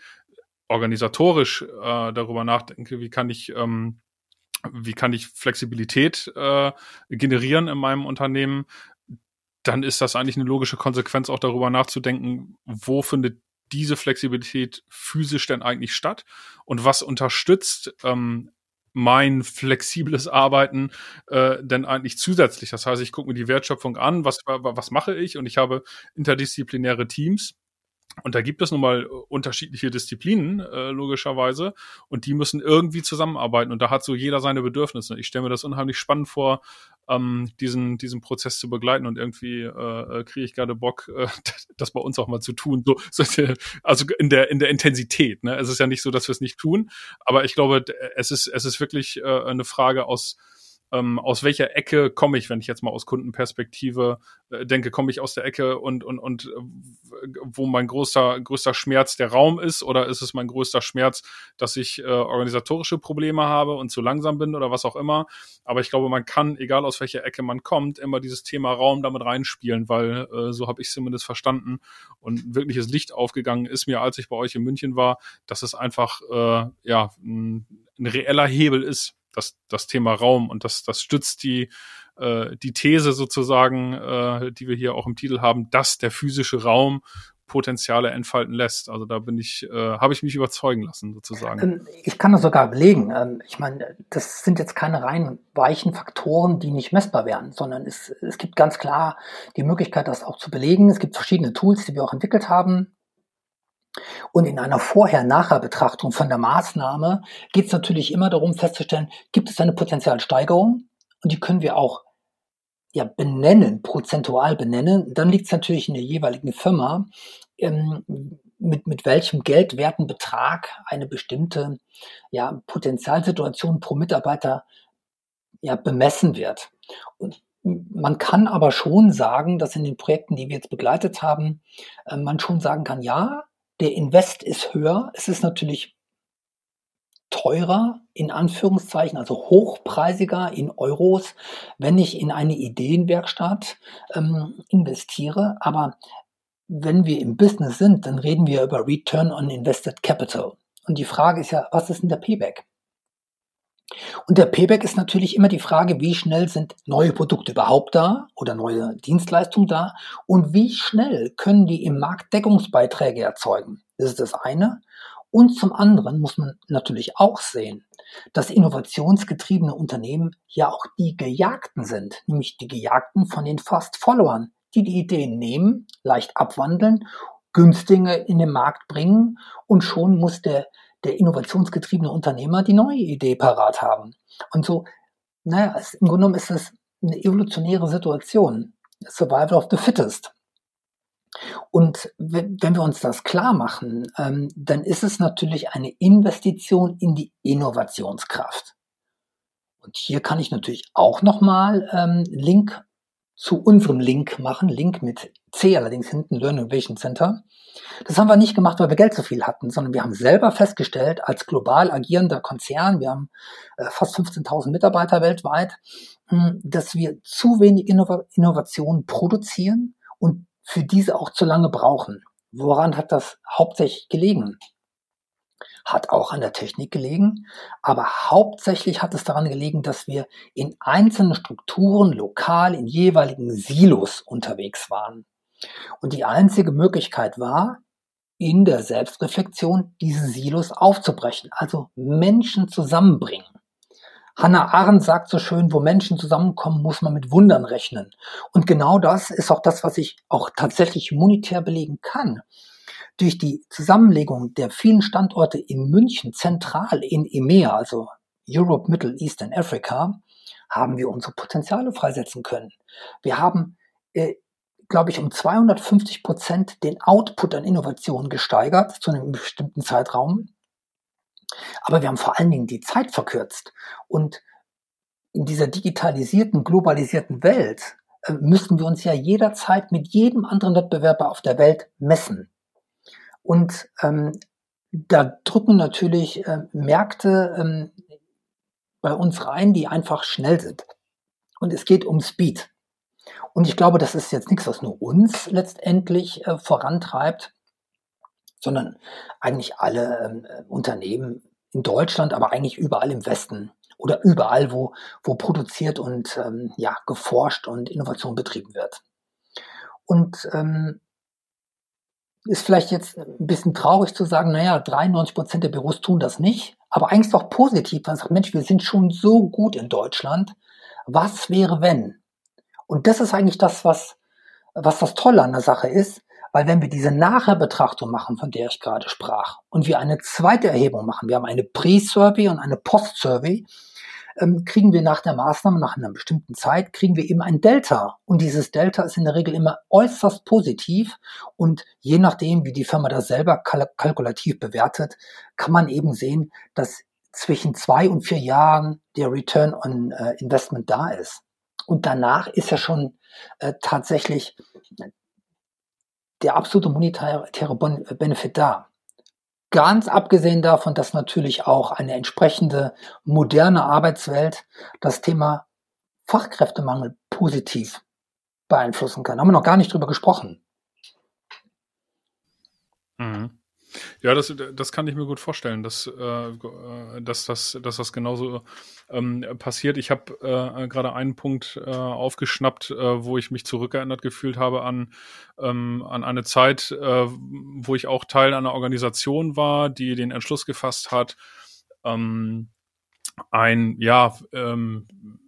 Speaker 2: organisatorisch äh, darüber nachdenke, wie kann ich ähm, wie kann ich Flexibilität äh, generieren in meinem Unternehmen, dann ist das eigentlich eine logische Konsequenz, auch darüber nachzudenken, wo findet diese Flexibilität physisch denn eigentlich statt und was unterstützt ähm, mein flexibles Arbeiten äh, denn eigentlich zusätzlich. Das heißt, ich gucke mir die Wertschöpfung an, was, was mache ich und ich habe interdisziplinäre Teams und da gibt es nun mal äh, unterschiedliche Disziplinen, äh, logischerweise, und die müssen irgendwie zusammenarbeiten. Und da hat so jeder seine Bedürfnisse. Ich stelle mir das unheimlich spannend vor, ähm, diesen, diesen Prozess zu begleiten. Und irgendwie äh, äh kriege ich gerade Bock, äh, das bei uns auch mal zu tun. So, so, also in der, in der Intensität. Ne? Es ist ja nicht so, dass wir es nicht tun, aber ich glaube, es ist, es ist wirklich äh, eine Frage aus ähm, aus welcher Ecke komme ich, wenn ich jetzt mal aus Kundenperspektive äh, denke, komme ich aus der Ecke und, und, und äh, wo mein größter, größter Schmerz der Raum ist oder ist es mein größter Schmerz, dass ich äh, organisatorische Probleme habe und zu langsam bin oder was auch immer. Aber ich glaube, man kann, egal aus welcher Ecke man kommt, immer dieses Thema Raum damit reinspielen, weil äh, so habe ich es zumindest verstanden und wirkliches Licht aufgegangen ist mir, als ich bei euch in München war, dass es einfach äh, ja ein, ein reeller Hebel ist das, das Thema Raum und das, das stützt die, äh, die These sozusagen, äh, die wir hier auch im Titel haben, dass der physische Raum Potenziale entfalten lässt. Also da bin ich, äh, habe ich mich überzeugen lassen sozusagen. Ähm,
Speaker 3: ich kann das sogar belegen. Ähm, ich meine, das sind jetzt keine rein weichen Faktoren, die nicht messbar werden, sondern es, es gibt ganz klar die Möglichkeit, das auch zu belegen. Es gibt verschiedene Tools, die wir auch entwickelt haben. Und in einer Vorher-Nachher-Betrachtung von der Maßnahme geht es natürlich immer darum festzustellen, gibt es eine Potenzialsteigerung? Und die können wir auch ja, benennen, prozentual benennen. Dann liegt es natürlich in der jeweiligen Firma, ähm, mit, mit welchem geldwerten Betrag eine bestimmte ja, Potenzialsituation pro Mitarbeiter ja, bemessen wird. Und man kann aber schon sagen, dass in den Projekten, die wir jetzt begleitet haben, äh, man schon sagen kann, ja, der Invest ist höher. Es ist natürlich teurer, in Anführungszeichen, also hochpreisiger in Euros, wenn ich in eine Ideenwerkstatt ähm, investiere. Aber wenn wir im Business sind, dann reden wir über Return on Invested Capital. Und die Frage ist ja, was ist denn der Payback? Und der Payback ist natürlich immer die Frage, wie schnell sind neue Produkte überhaupt da oder neue Dienstleistungen da und wie schnell können die im Markt Deckungsbeiträge erzeugen. Das ist das eine. Und zum anderen muss man natürlich auch sehen, dass innovationsgetriebene Unternehmen ja auch die Gejagten sind, nämlich die Gejagten von den Fast-Followern, die die Ideen nehmen, leicht abwandeln, günstiger in den Markt bringen und schon muss der der innovationsgetriebene Unternehmer die neue Idee parat haben. Und so, naja, es, im Grunde genommen ist es eine evolutionäre Situation. Survival of the fittest. Und wenn wir uns das klar machen, ähm, dann ist es natürlich eine Investition in die Innovationskraft. Und hier kann ich natürlich auch nochmal ähm, Link zu unserem Link machen, Link mit C allerdings hinten, Learning Innovation Center. Das haben wir nicht gemacht, weil wir Geld zu viel hatten, sondern wir haben selber festgestellt, als global agierender Konzern, wir haben äh, fast 15.000 Mitarbeiter weltweit, hm, dass wir zu wenig Innov Innovationen produzieren und für diese auch zu lange brauchen. Woran hat das hauptsächlich gelegen? Hat auch an der Technik gelegen, aber hauptsächlich hat es daran gelegen, dass wir in einzelnen Strukturen lokal in jeweiligen Silos unterwegs waren. Und die einzige Möglichkeit war, in der Selbstreflexion diese Silos aufzubrechen, also Menschen zusammenbringen. Hannah Arendt sagt so schön, wo Menschen zusammenkommen, muss man mit Wundern rechnen. Und genau das ist auch das, was ich auch tatsächlich monetär belegen kann. Durch die Zusammenlegung der vielen Standorte in München zentral in EMEA, also Europe, Middle East and Africa, haben wir unsere Potenziale freisetzen können. Wir haben, äh, glaube ich, um 250 Prozent den Output an Innovationen gesteigert zu einem bestimmten Zeitraum. Aber wir haben vor allen Dingen die Zeit verkürzt. Und in dieser digitalisierten, globalisierten Welt äh, müssen wir uns ja jederzeit mit jedem anderen Wettbewerber auf der Welt messen. Und ähm, da drücken natürlich äh, Märkte ähm, bei uns rein, die einfach schnell sind. Und es geht um Speed. Und ich glaube, das ist jetzt nichts, was nur uns letztendlich äh, vorantreibt, sondern eigentlich alle ähm, Unternehmen in Deutschland, aber eigentlich überall im Westen oder überall, wo, wo produziert und ähm, ja, geforscht und Innovation betrieben wird. Und ähm, ist vielleicht jetzt ein bisschen traurig zu sagen, naja, 93 Prozent der Büros tun das nicht, aber eigentlich doch positiv, man sagt, Mensch, wir sind schon so gut in Deutschland. Was wäre, wenn? Und das ist eigentlich das, was, was das Tolle an der Sache ist, weil wenn wir diese Nachherbetrachtung machen, von der ich gerade sprach, und wir eine zweite Erhebung machen, wir haben eine Pre-Survey und eine Post-Survey, ähm, kriegen wir nach der Maßnahme, nach einer bestimmten Zeit, kriegen wir eben ein Delta. Und dieses Delta ist in der Regel immer äußerst positiv. Und je nachdem, wie die Firma das selber kalk kalkulativ bewertet, kann man eben sehen, dass zwischen zwei und vier Jahren der Return on äh, Investment da ist. Und danach ist ja schon äh, tatsächlich der absolute monetäre Benefit da. Ganz abgesehen davon, dass natürlich auch eine entsprechende moderne Arbeitswelt das Thema Fachkräftemangel positiv beeinflussen kann. Haben wir noch gar nicht drüber gesprochen.
Speaker 2: Mhm. Ja, das, das kann ich mir gut vorstellen, dass, äh, dass, das, dass das genauso ähm, passiert. Ich habe äh, gerade einen Punkt äh, aufgeschnappt, äh, wo ich mich zurückerinnert gefühlt habe an, ähm, an eine Zeit, äh, wo ich auch Teil einer Organisation war, die den Entschluss gefasst hat, ähm, ein, ja, ähm, hm,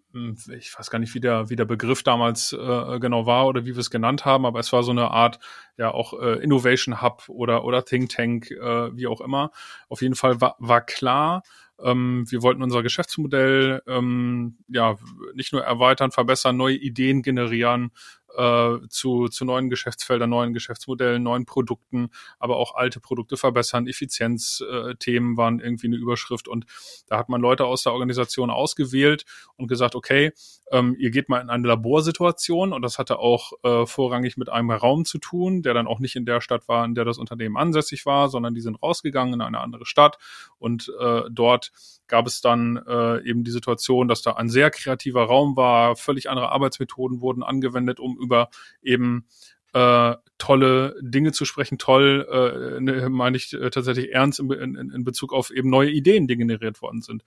Speaker 2: ich weiß gar nicht, wie der, wie der Begriff damals äh, genau war oder wie wir es genannt haben, aber es war so eine Art, ja, auch äh, Innovation Hub oder, oder Think Tank, äh, wie auch immer. Auf jeden Fall war, war klar, ähm, wir wollten unser Geschäftsmodell ähm, ja nicht nur erweitern, verbessern, neue Ideen generieren äh, zu, zu neuen Geschäftsfeldern, neuen Geschäftsmodellen, neuen Produkten, aber auch alte Produkte verbessern. Effizienzthemen äh, waren irgendwie eine Überschrift und da hat man Leute aus der Organisation ausgewählt und gesagt, okay, ähm, ihr geht mal in eine Laborsituation und das hatte auch äh, vorrangig mit einem Raum zu tun, der dann auch nicht in der Stadt war, in der das Unternehmen ansässig war, sondern die sind rausgegangen in eine andere Stadt und äh, dort gab es dann äh, eben die Situation, dass da ein sehr kreativer Raum war, völlig andere Arbeitsmethoden wurden angewendet, um über eben äh, tolle Dinge zu sprechen. Toll, äh, ne, meine ich äh, tatsächlich ernst in, in, in Bezug auf eben neue Ideen, die generiert worden sind.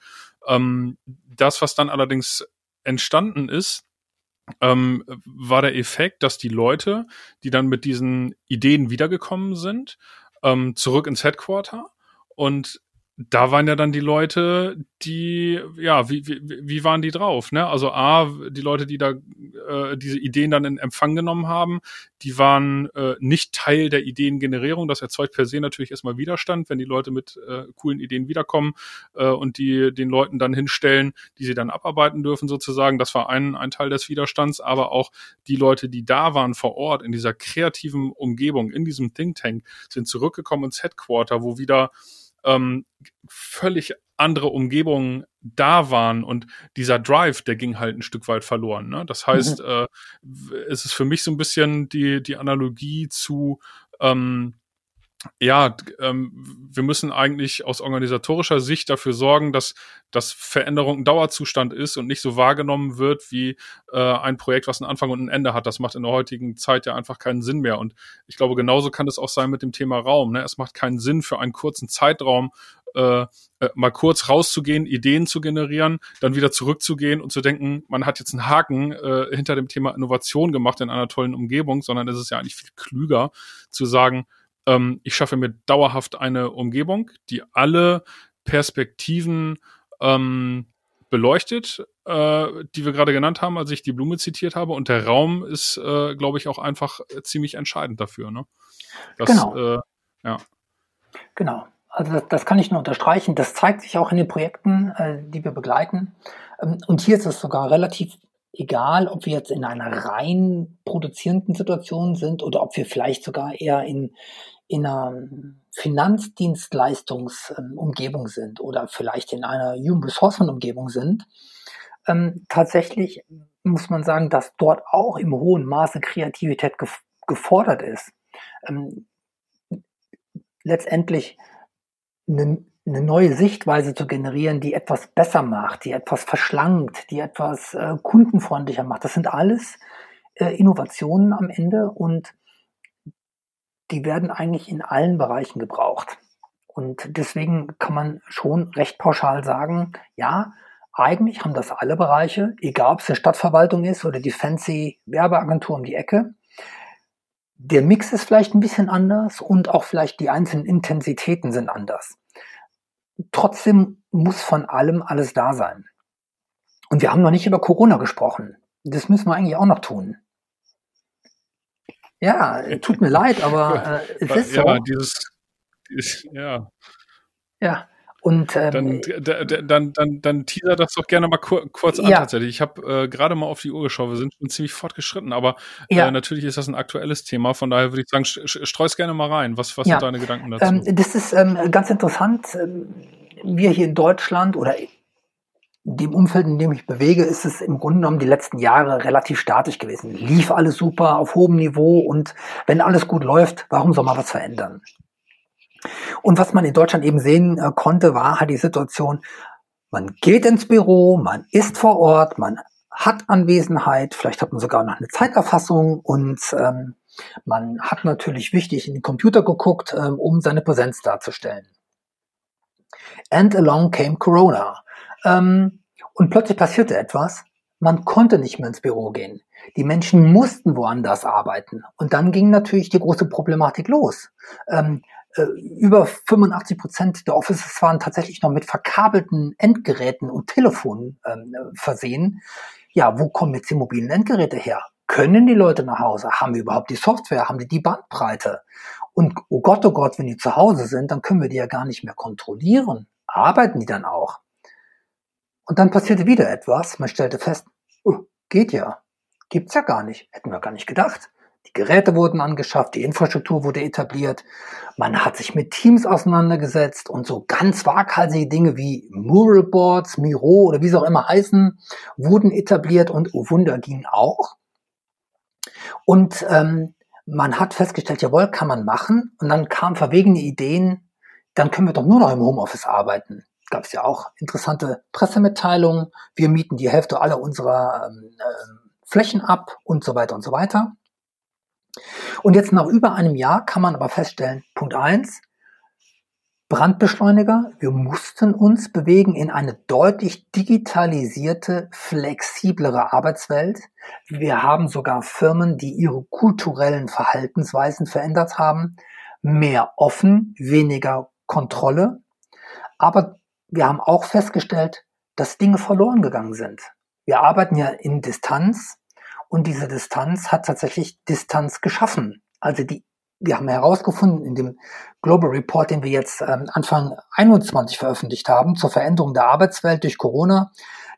Speaker 2: Ähm, das, was dann allerdings entstanden ist, ähm, war der Effekt, dass die Leute, die dann mit diesen Ideen wiedergekommen sind, ähm, zurück ins Headquarter und da waren ja dann die Leute, die, ja, wie, wie, wie waren die drauf? Ne? Also A, die Leute, die da äh, diese Ideen dann in Empfang genommen haben, die waren äh, nicht Teil der Ideengenerierung. Das erzeugt per se natürlich erstmal Widerstand, wenn die Leute mit äh, coolen Ideen wiederkommen äh, und die den Leuten dann hinstellen, die sie dann abarbeiten dürfen sozusagen. Das war ein, ein Teil des Widerstands, aber auch die Leute, die da waren vor Ort in dieser kreativen Umgebung, in diesem Think Tank, sind zurückgekommen ins Headquarter, wo wieder ähm, völlig andere Umgebungen da waren und dieser Drive, der ging halt ein Stück weit verloren. Ne? Das heißt, mhm. äh, es ist für mich so ein bisschen die, die Analogie zu ähm, ja, ähm, wir müssen eigentlich aus organisatorischer Sicht dafür sorgen, dass, dass Veränderung ein Dauerzustand ist und nicht so wahrgenommen wird wie äh, ein Projekt, was einen Anfang und ein Ende hat. Das macht in der heutigen Zeit ja einfach keinen Sinn mehr. Und ich glaube, genauso kann es auch sein mit dem Thema Raum. Ne? Es macht keinen Sinn für einen kurzen Zeitraum, äh, äh, mal kurz rauszugehen, Ideen zu generieren, dann wieder zurückzugehen und zu denken, man hat jetzt einen Haken äh, hinter dem Thema Innovation gemacht in einer tollen Umgebung, sondern es ist ja eigentlich viel klüger zu sagen, ähm, ich schaffe mir dauerhaft eine Umgebung, die alle Perspektiven ähm, beleuchtet, äh, die wir gerade genannt haben, als ich die Blume zitiert habe. Und der Raum ist, äh, glaube ich, auch einfach ziemlich entscheidend dafür. Ne?
Speaker 3: Das, genau. Äh, ja. Genau. Also das, das, kann ich nur unterstreichen. Das zeigt sich auch in den Projekten, äh, die wir begleiten. Ähm, und hier ist es sogar relativ egal, ob wir jetzt in einer rein produzierenden Situation sind oder ob wir vielleicht sogar eher in, in einer Finanzdienstleistungsumgebung sind oder vielleicht in einer Human Resource Umgebung sind, ähm, tatsächlich muss man sagen, dass dort auch im hohen Maße Kreativität gef gefordert ist. Ähm, letztendlich eine, eine, neue Sichtweise zu generieren, die etwas besser macht, die etwas verschlankt, die etwas äh, kundenfreundlicher macht. Das sind alles äh, Innovationen am Ende und die werden eigentlich in allen Bereichen gebraucht. Und deswegen kann man schon recht pauschal sagen, ja, eigentlich haben das alle Bereiche, egal ob es eine Stadtverwaltung ist oder die fancy Werbeagentur um die Ecke. Der Mix ist vielleicht ein bisschen anders und auch vielleicht die einzelnen Intensitäten sind anders. Trotzdem muss von allem alles da sein. Und wir haben noch nicht über Corona gesprochen. Das müssen wir eigentlich auch noch tun. Ja, tut mir leid, aber äh, es ist
Speaker 2: ja,
Speaker 3: so.
Speaker 2: Dieses, dieses, ja.
Speaker 3: Ja, und
Speaker 2: ähm, dann, dann, dann, dann teaser das doch gerne mal kur kurz an
Speaker 3: Ja.
Speaker 2: tatsächlich. Ich habe äh, gerade mal auf die Uhr geschaut, wir sind schon ziemlich fortgeschritten, aber
Speaker 3: Ja.
Speaker 2: äh, natürlich ist das ein aktuelles Thema, von daher würde ich sagen, streus gerne mal rein. Was, was
Speaker 3: Ja.
Speaker 2: sind deine Gedanken dazu?
Speaker 3: Ähm, das ist ähm, ganz interessant. Ähm, Wir hier in Deutschland oder in dem Umfeld, in dem ich bewege, ist es im Grunde genommen die letzten Jahre relativ statisch gewesen. Lief alles super auf hohem Niveau und wenn alles gut läuft, warum soll man was verändern? Und was man in Deutschland eben sehen äh, konnte, war halt die Situation, man geht ins Büro, man ist vor Ort, man hat Anwesenheit, vielleicht hat man sogar noch eine Zeiterfassung und ähm, man hat natürlich wichtig in den Computer geguckt, ähm, um seine Präsenz darzustellen. And along came Corona. Ähm, und plötzlich passierte etwas. Man konnte nicht mehr ins Büro gehen. Die Menschen mussten woanders arbeiten. Und dann ging natürlich die große Problematik los. Ähm, äh, über 85 Prozent der Offices waren tatsächlich noch mit verkabelten Endgeräten und Telefonen ähm, versehen. Ja, wo kommen jetzt die mobilen Endgeräte her? Können die Leute nach Hause? Haben wir überhaupt die Software? Haben die die Bandbreite? Und oh Gott, oh Gott, wenn die zu Hause sind, dann können wir die ja gar nicht mehr kontrollieren. Arbeiten die dann auch? Und dann passierte wieder etwas. Man stellte fest, oh, geht ja. Gibt's ja gar nicht. Hätten wir gar nicht gedacht. Die Geräte wurden angeschafft, die Infrastruktur wurde etabliert. Man hat sich mit Teams auseinandergesetzt und so ganz waghalsige Dinge wie Mural Boards, Miro oder wie sie auch immer heißen, wurden etabliert und oh Wunder ging auch. Und ähm, man hat festgestellt, jawohl, kann man machen. Und dann kamen verwegene Ideen, dann können wir doch nur noch im Homeoffice arbeiten. Gab es ja auch interessante Pressemitteilungen. Wir mieten die Hälfte aller unserer ähm, ähm, Flächen ab und so weiter und so weiter. Und jetzt nach über einem Jahr kann man aber feststellen, Punkt eins: Brandbeschleuniger. Wir mussten uns bewegen in eine deutlich digitalisierte, flexiblere Arbeitswelt. Wir haben sogar Firmen, die ihre kulturellen Verhaltensweisen verändert haben. Mehr offen, weniger Kontrolle. Aber wir haben auch festgestellt, dass Dinge verloren gegangen sind. Wir arbeiten ja in Distanz und diese Distanz hat tatsächlich Distanz geschaffen. Also die, wir haben herausgefunden in dem Global Report, den wir jetzt ähm, Anfang 21 veröffentlicht haben, zur Veränderung der Arbeitswelt durch Corona,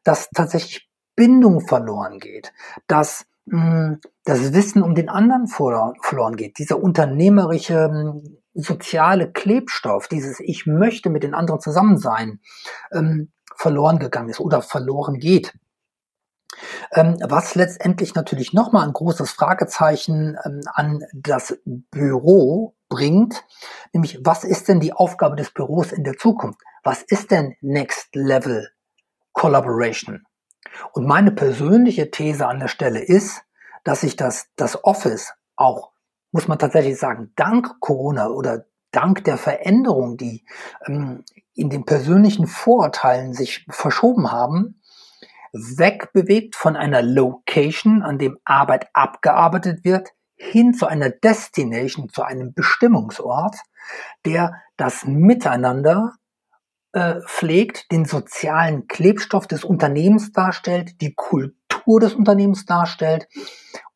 Speaker 3: dass tatsächlich Bindung verloren geht, dass mh, das Wissen um den anderen verloren, geht, dieser unternehmerische mh, soziale Klebstoff, dieses Ich möchte mit den anderen zusammen sein, ähm, verloren gegangen ist oder verloren geht. Ähm, was letztendlich natürlich nochmal ein großes Fragezeichen ähm, an das Büro bringt, nämlich was ist denn die Aufgabe des Büros in der Zukunft? Was ist denn Next Level Collaboration? Und meine persönliche These an der Stelle ist, dass sich das, das Office auch, muss man tatsächlich sagen, dank Corona oder dank der Veränderung, die ähm, in den persönlichen Vorurteilen sich verschoben haben, wegbewegt von einer Location, an dem Arbeit abgearbeitet wird, hin zu einer Destination, zu einem Bestimmungsort, der das Miteinander äh, pflegt, den sozialen Klebstoff des Unternehmens darstellt, die Kultur des Unternehmens darstellt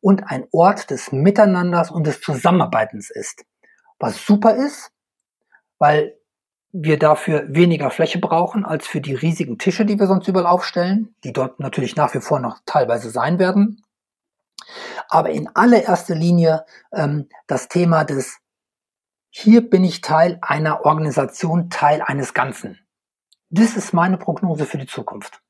Speaker 3: und ein Ort des Miteinanders und des Zusammenarbeitens ist. Was super ist, weil wir dafür weniger Fläche brauchen als für die riesigen Tische, die wir sonst überall aufstellen, die dort natürlich nach wie vor noch teilweise sein werden. Aber in allererster Linie ähm, das Thema des hier bin ich Teil einer Organisation, Teil eines Ganzen. Das ist meine Prognose für die Zukunft.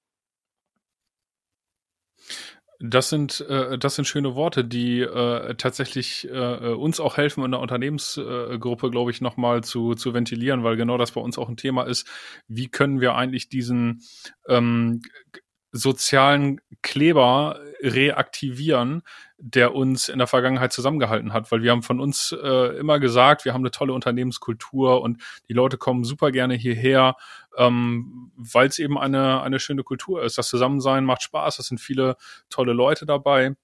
Speaker 2: Das sind, äh, das sind schöne Worte, die äh, tatsächlich äh, uns auch helfen, in der Unternehmensgruppe, glaube ich, nochmal zu, zu ventilieren, weil genau das bei uns auch ein Thema ist. Wie können wir eigentlich diesen ähm, sozialen Kleber reaktivieren, der uns in der Vergangenheit zusammengehalten hat, weil wir haben von uns äh, immer gesagt, wir haben eine tolle Unternehmenskultur und die Leute kommen super gerne hierher, ähm, weil es eben eine, eine schöne Kultur ist. Das Zusammensein macht Spaß, es sind viele tolle Leute dabei.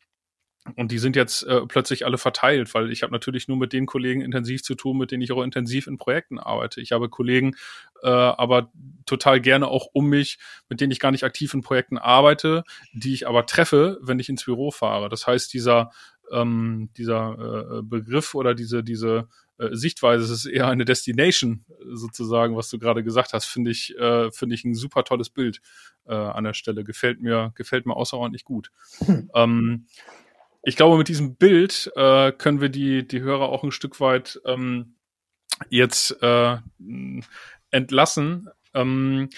Speaker 2: Und die sind jetzt äh, plötzlich alle verteilt, weil ich habe natürlich nur mit den Kollegen intensiv zu tun, mit denen ich auch intensiv in Projekten arbeite. Ich habe Kollegen, äh, aber total gerne auch um mich, mit denen ich gar nicht aktiv in Projekten arbeite, die ich aber treffe, wenn ich ins Büro fahre. Das heißt, dieser ähm, dieser äh, Begriff oder diese diese äh, Sichtweise, es ist eher eine Destination sozusagen, was du gerade gesagt hast, finde ich äh, finde ich ein super tolles Bild äh, an der Stelle. Gefällt mir gefällt mir außerordentlich gut. Hm. Ähm, ich glaube, mit diesem Bild äh, können wir die, die Hörer auch ein Stück weit ähm, jetzt äh, entlassen. Ähm,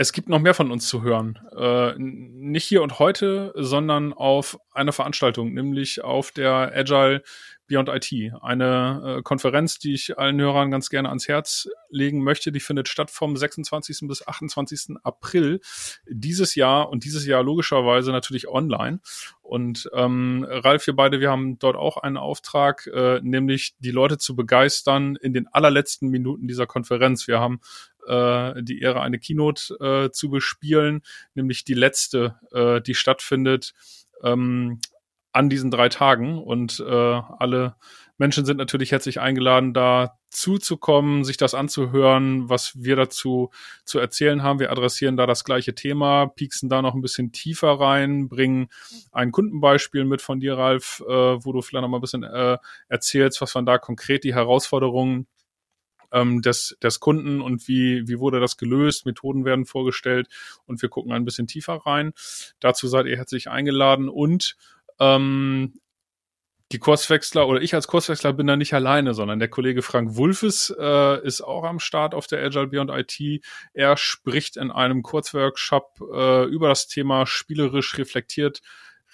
Speaker 2: es gibt noch mehr von uns zu hören. Äh, nicht hier und heute, sondern auf einer Veranstaltung, nämlich auf der Agile Beyond IT. Eine äh, Konferenz, die ich allen Hörern ganz gerne ans Herz legen möchte. Die findet statt vom 26. bis 28. April dieses Jahr und dieses Jahr logischerweise natürlich online. Und ähm, Ralf, wir beide, wir haben dort auch einen Auftrag, äh, nämlich die Leute zu begeistern in den allerletzten Minuten dieser Konferenz. Wir haben äh, die Ehre, eine Keynote äh, zu bespielen, nämlich die letzte, äh, die stattfindet ähm, an diesen drei Tagen. Und äh, alle Menschen sind natürlich herzlich eingeladen, da zuzukommen, sich das anzuhören, was wir dazu zu erzählen haben. Wir adressieren da das gleiche Thema, pieksen da noch ein bisschen tiefer rein, bringen ein Kundenbeispiel mit von dir, Ralf, äh, wo du vielleicht noch mal ein bisschen äh, erzählst, was waren da konkret die Herausforderungen ähm, des, des Kunden und wie, wie wurde das gelöst, Methoden werden vorgestellt und wir gucken ein bisschen tiefer rein. Dazu seid ihr herzlich eingeladen und ähm, die Kurswechsler oder ich als Kurswechsler bin da nicht alleine, sondern der Kollege Frank Wulfes äh, ist auch am Start auf der Agile Beyond IT. Er spricht in einem Kurzworkshop äh, über das Thema spielerisch reflektiert,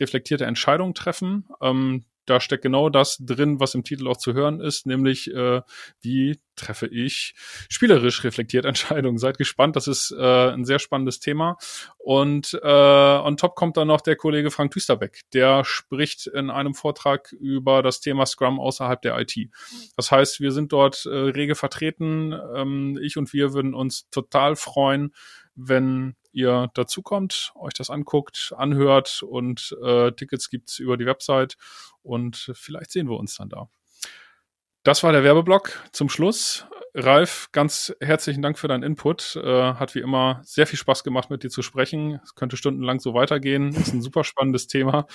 Speaker 2: reflektierte Entscheidungen treffen. Ähm, da steckt genau das drin, was im Titel auch zu hören ist, nämlich äh, wie treffe ich spielerisch reflektiert Entscheidungen. Seid gespannt, das ist äh, ein sehr spannendes Thema. Und äh, on top kommt dann noch der Kollege Frank Tüsterbeck, der spricht in einem Vortrag über das Thema Scrum außerhalb der IT. Das heißt, wir sind dort äh, rege vertreten. Ähm, ich und wir würden uns total freuen, wenn ihr dazukommt, euch das anguckt, anhört und äh, Tickets gibt's über die Website und vielleicht sehen wir uns dann da. Das war der Werbeblock zum Schluss. Ralf, ganz herzlichen Dank für deinen Input. Äh, hat wie immer sehr viel Spaß gemacht, mit dir zu sprechen. Es könnte stundenlang so weitergehen. Ist ein super spannendes Thema.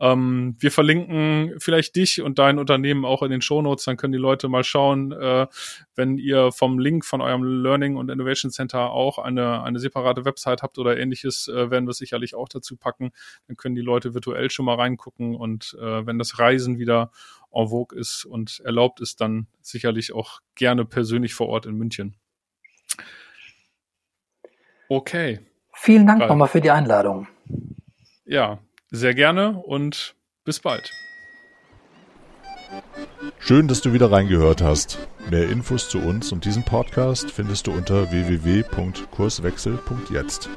Speaker 2: Ähm, wir verlinken vielleicht dich und dein Unternehmen auch in den Shownotes. Dann können die Leute mal schauen, äh, wenn ihr vom Link von eurem Learning und Innovation Center auch eine, eine separate Website habt oder ähnliches, äh, werden wir sicherlich auch dazu packen. Dann können die Leute virtuell schon mal reingucken und äh, wenn das Reisen wieder en vogue ist und erlaubt ist, dann sicherlich auch gerne persönlich vor Ort in München. Okay.
Speaker 3: Vielen Dank nochmal für die Einladung.
Speaker 2: Ja, sehr gerne und bis bald.
Speaker 1: Schön, dass du wieder reingehört hast. Mehr Infos zu uns und diesem Podcast findest du unter www.kurswechsel.jetzt.